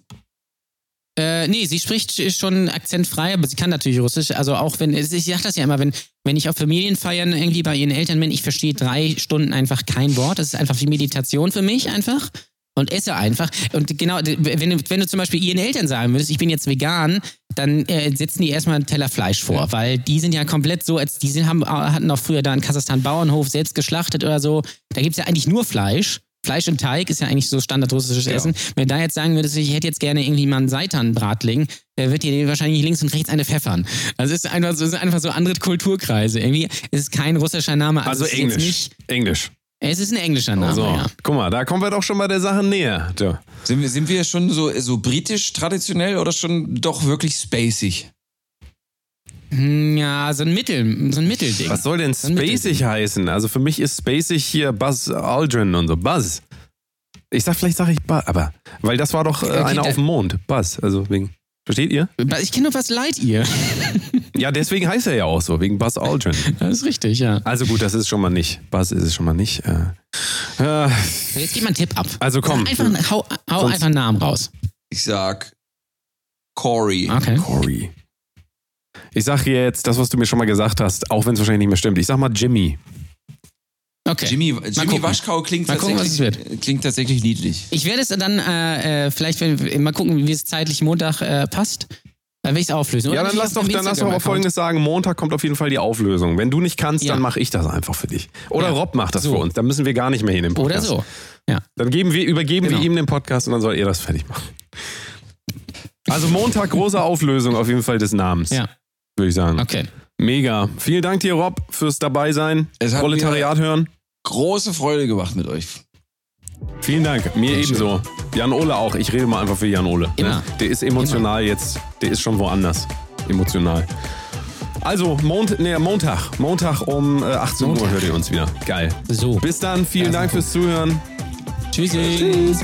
Äh, nee, sie spricht schon akzentfrei, aber sie kann natürlich Russisch. Also auch wenn, ich sag das ja immer, wenn, wenn ich auf Familienfeiern irgendwie bei ihren Eltern bin, ich verstehe drei Stunden einfach kein Wort. Das ist einfach wie Meditation für mich einfach. und esse einfach. Und genau, wenn du, wenn du zum Beispiel ihren Eltern sagen würdest, ich bin jetzt vegan, dann äh, setzen die erstmal einen Teller Fleisch vor, weil die sind ja komplett so, als die sind, haben, hatten auch früher da in Kasachstan Bauernhof selbst geschlachtet oder so. Da gibt's ja eigentlich nur Fleisch. Fleisch und Teig ist ja eigentlich so standardrussisches Essen. Wenn du da jetzt sagen würdest, ich hätte jetzt gerne irgendwie mal einen Seitan-Bratling, der wird dir wahrscheinlich links und rechts eine pfeffern. Also es ist einfach so, es ist einfach so andere Kulturkreise. Irgendwie ist es kein russischer Name. Also es ist Englisch. Nicht, Englisch. Es ist ein englischer Name, So, ja. guck mal, da kommen wir doch schon mal der Sache näher. So. Sind wir, sind wir schon so, so britisch traditionell oder schon doch wirklich spacig? Hm, Ja, so ein Mittel, so ein Mittelding. Was soll denn So spacig heißen? Also für mich ist spacig hier Buzz Aldrin und so. Buzz. Ich sag, vielleicht sage ich Buzz, aber, weil das war doch äh, Okay, einer da- auf dem Mond. Buzz, also wegen. Versteht ihr? Ich kenne nur was leid ihr. Ja, deswegen heißt er ja auch so, wegen Buzz Aldrin. Das ist richtig, ja. Also gut, das ist schon mal nicht. Buzz ist es schon mal nicht. Äh, äh, Jetzt gib mal einen Tipp ab. Also komm. Sag Einfach, hau, hau Sonst- einfach einen Namen raus. Ich sag Corey. Okay. Corey. Ich sag jetzt das, was du mir schon mal gesagt hast, auch wenn es wahrscheinlich nicht mehr stimmt. Ich sag mal Jimmy. Okay. Jimmy, Jimmy. Waschkau klingt Mal gucken, was es tatsächlich, klingt tatsächlich niedlich. Ich werde es dann äh, äh, vielleicht wenn, mal gucken, wie es zeitlich Montag äh, passt. Dann werde ich es auflösen. Ja, Oder dann lass doch, dann lass doch mal. Folgendes sagen. Montag kommt auf jeden Fall die Auflösung. Wenn du nicht kannst, Ja. dann mache ich das einfach für dich. Oder Ja. Rob macht das So. für uns. Dann müssen wir gar nicht mehr hier in den Oder Podcast. so. Ja. Dann geben wir, übergeben Genau. wir ihm den Podcast und dann soll er das fertig machen. Also Montag große Auflösung auf jeden Fall des Namens, Ja. würde ich sagen. Okay. Mega. Vielen Dank dir, Rob, fürs Dabeisein. Es hat Proletariat hören. Große Freude gemacht mit euch. Vielen Dank. Mir Sehr schön. ebenso. Jan Ole auch. Ich rede mal einfach für Jan Ole. Immer. Ne? Der ist emotional jetzt. Der ist schon woanders. Emotional. Also, Mont nee, Montag. Montag um äh, 18 Uhr Montag. hört ihr uns wieder. Geil. So. Bis dann. Vielen Ja, Dank fürs Zuhören. Tschüssi. Tschüss.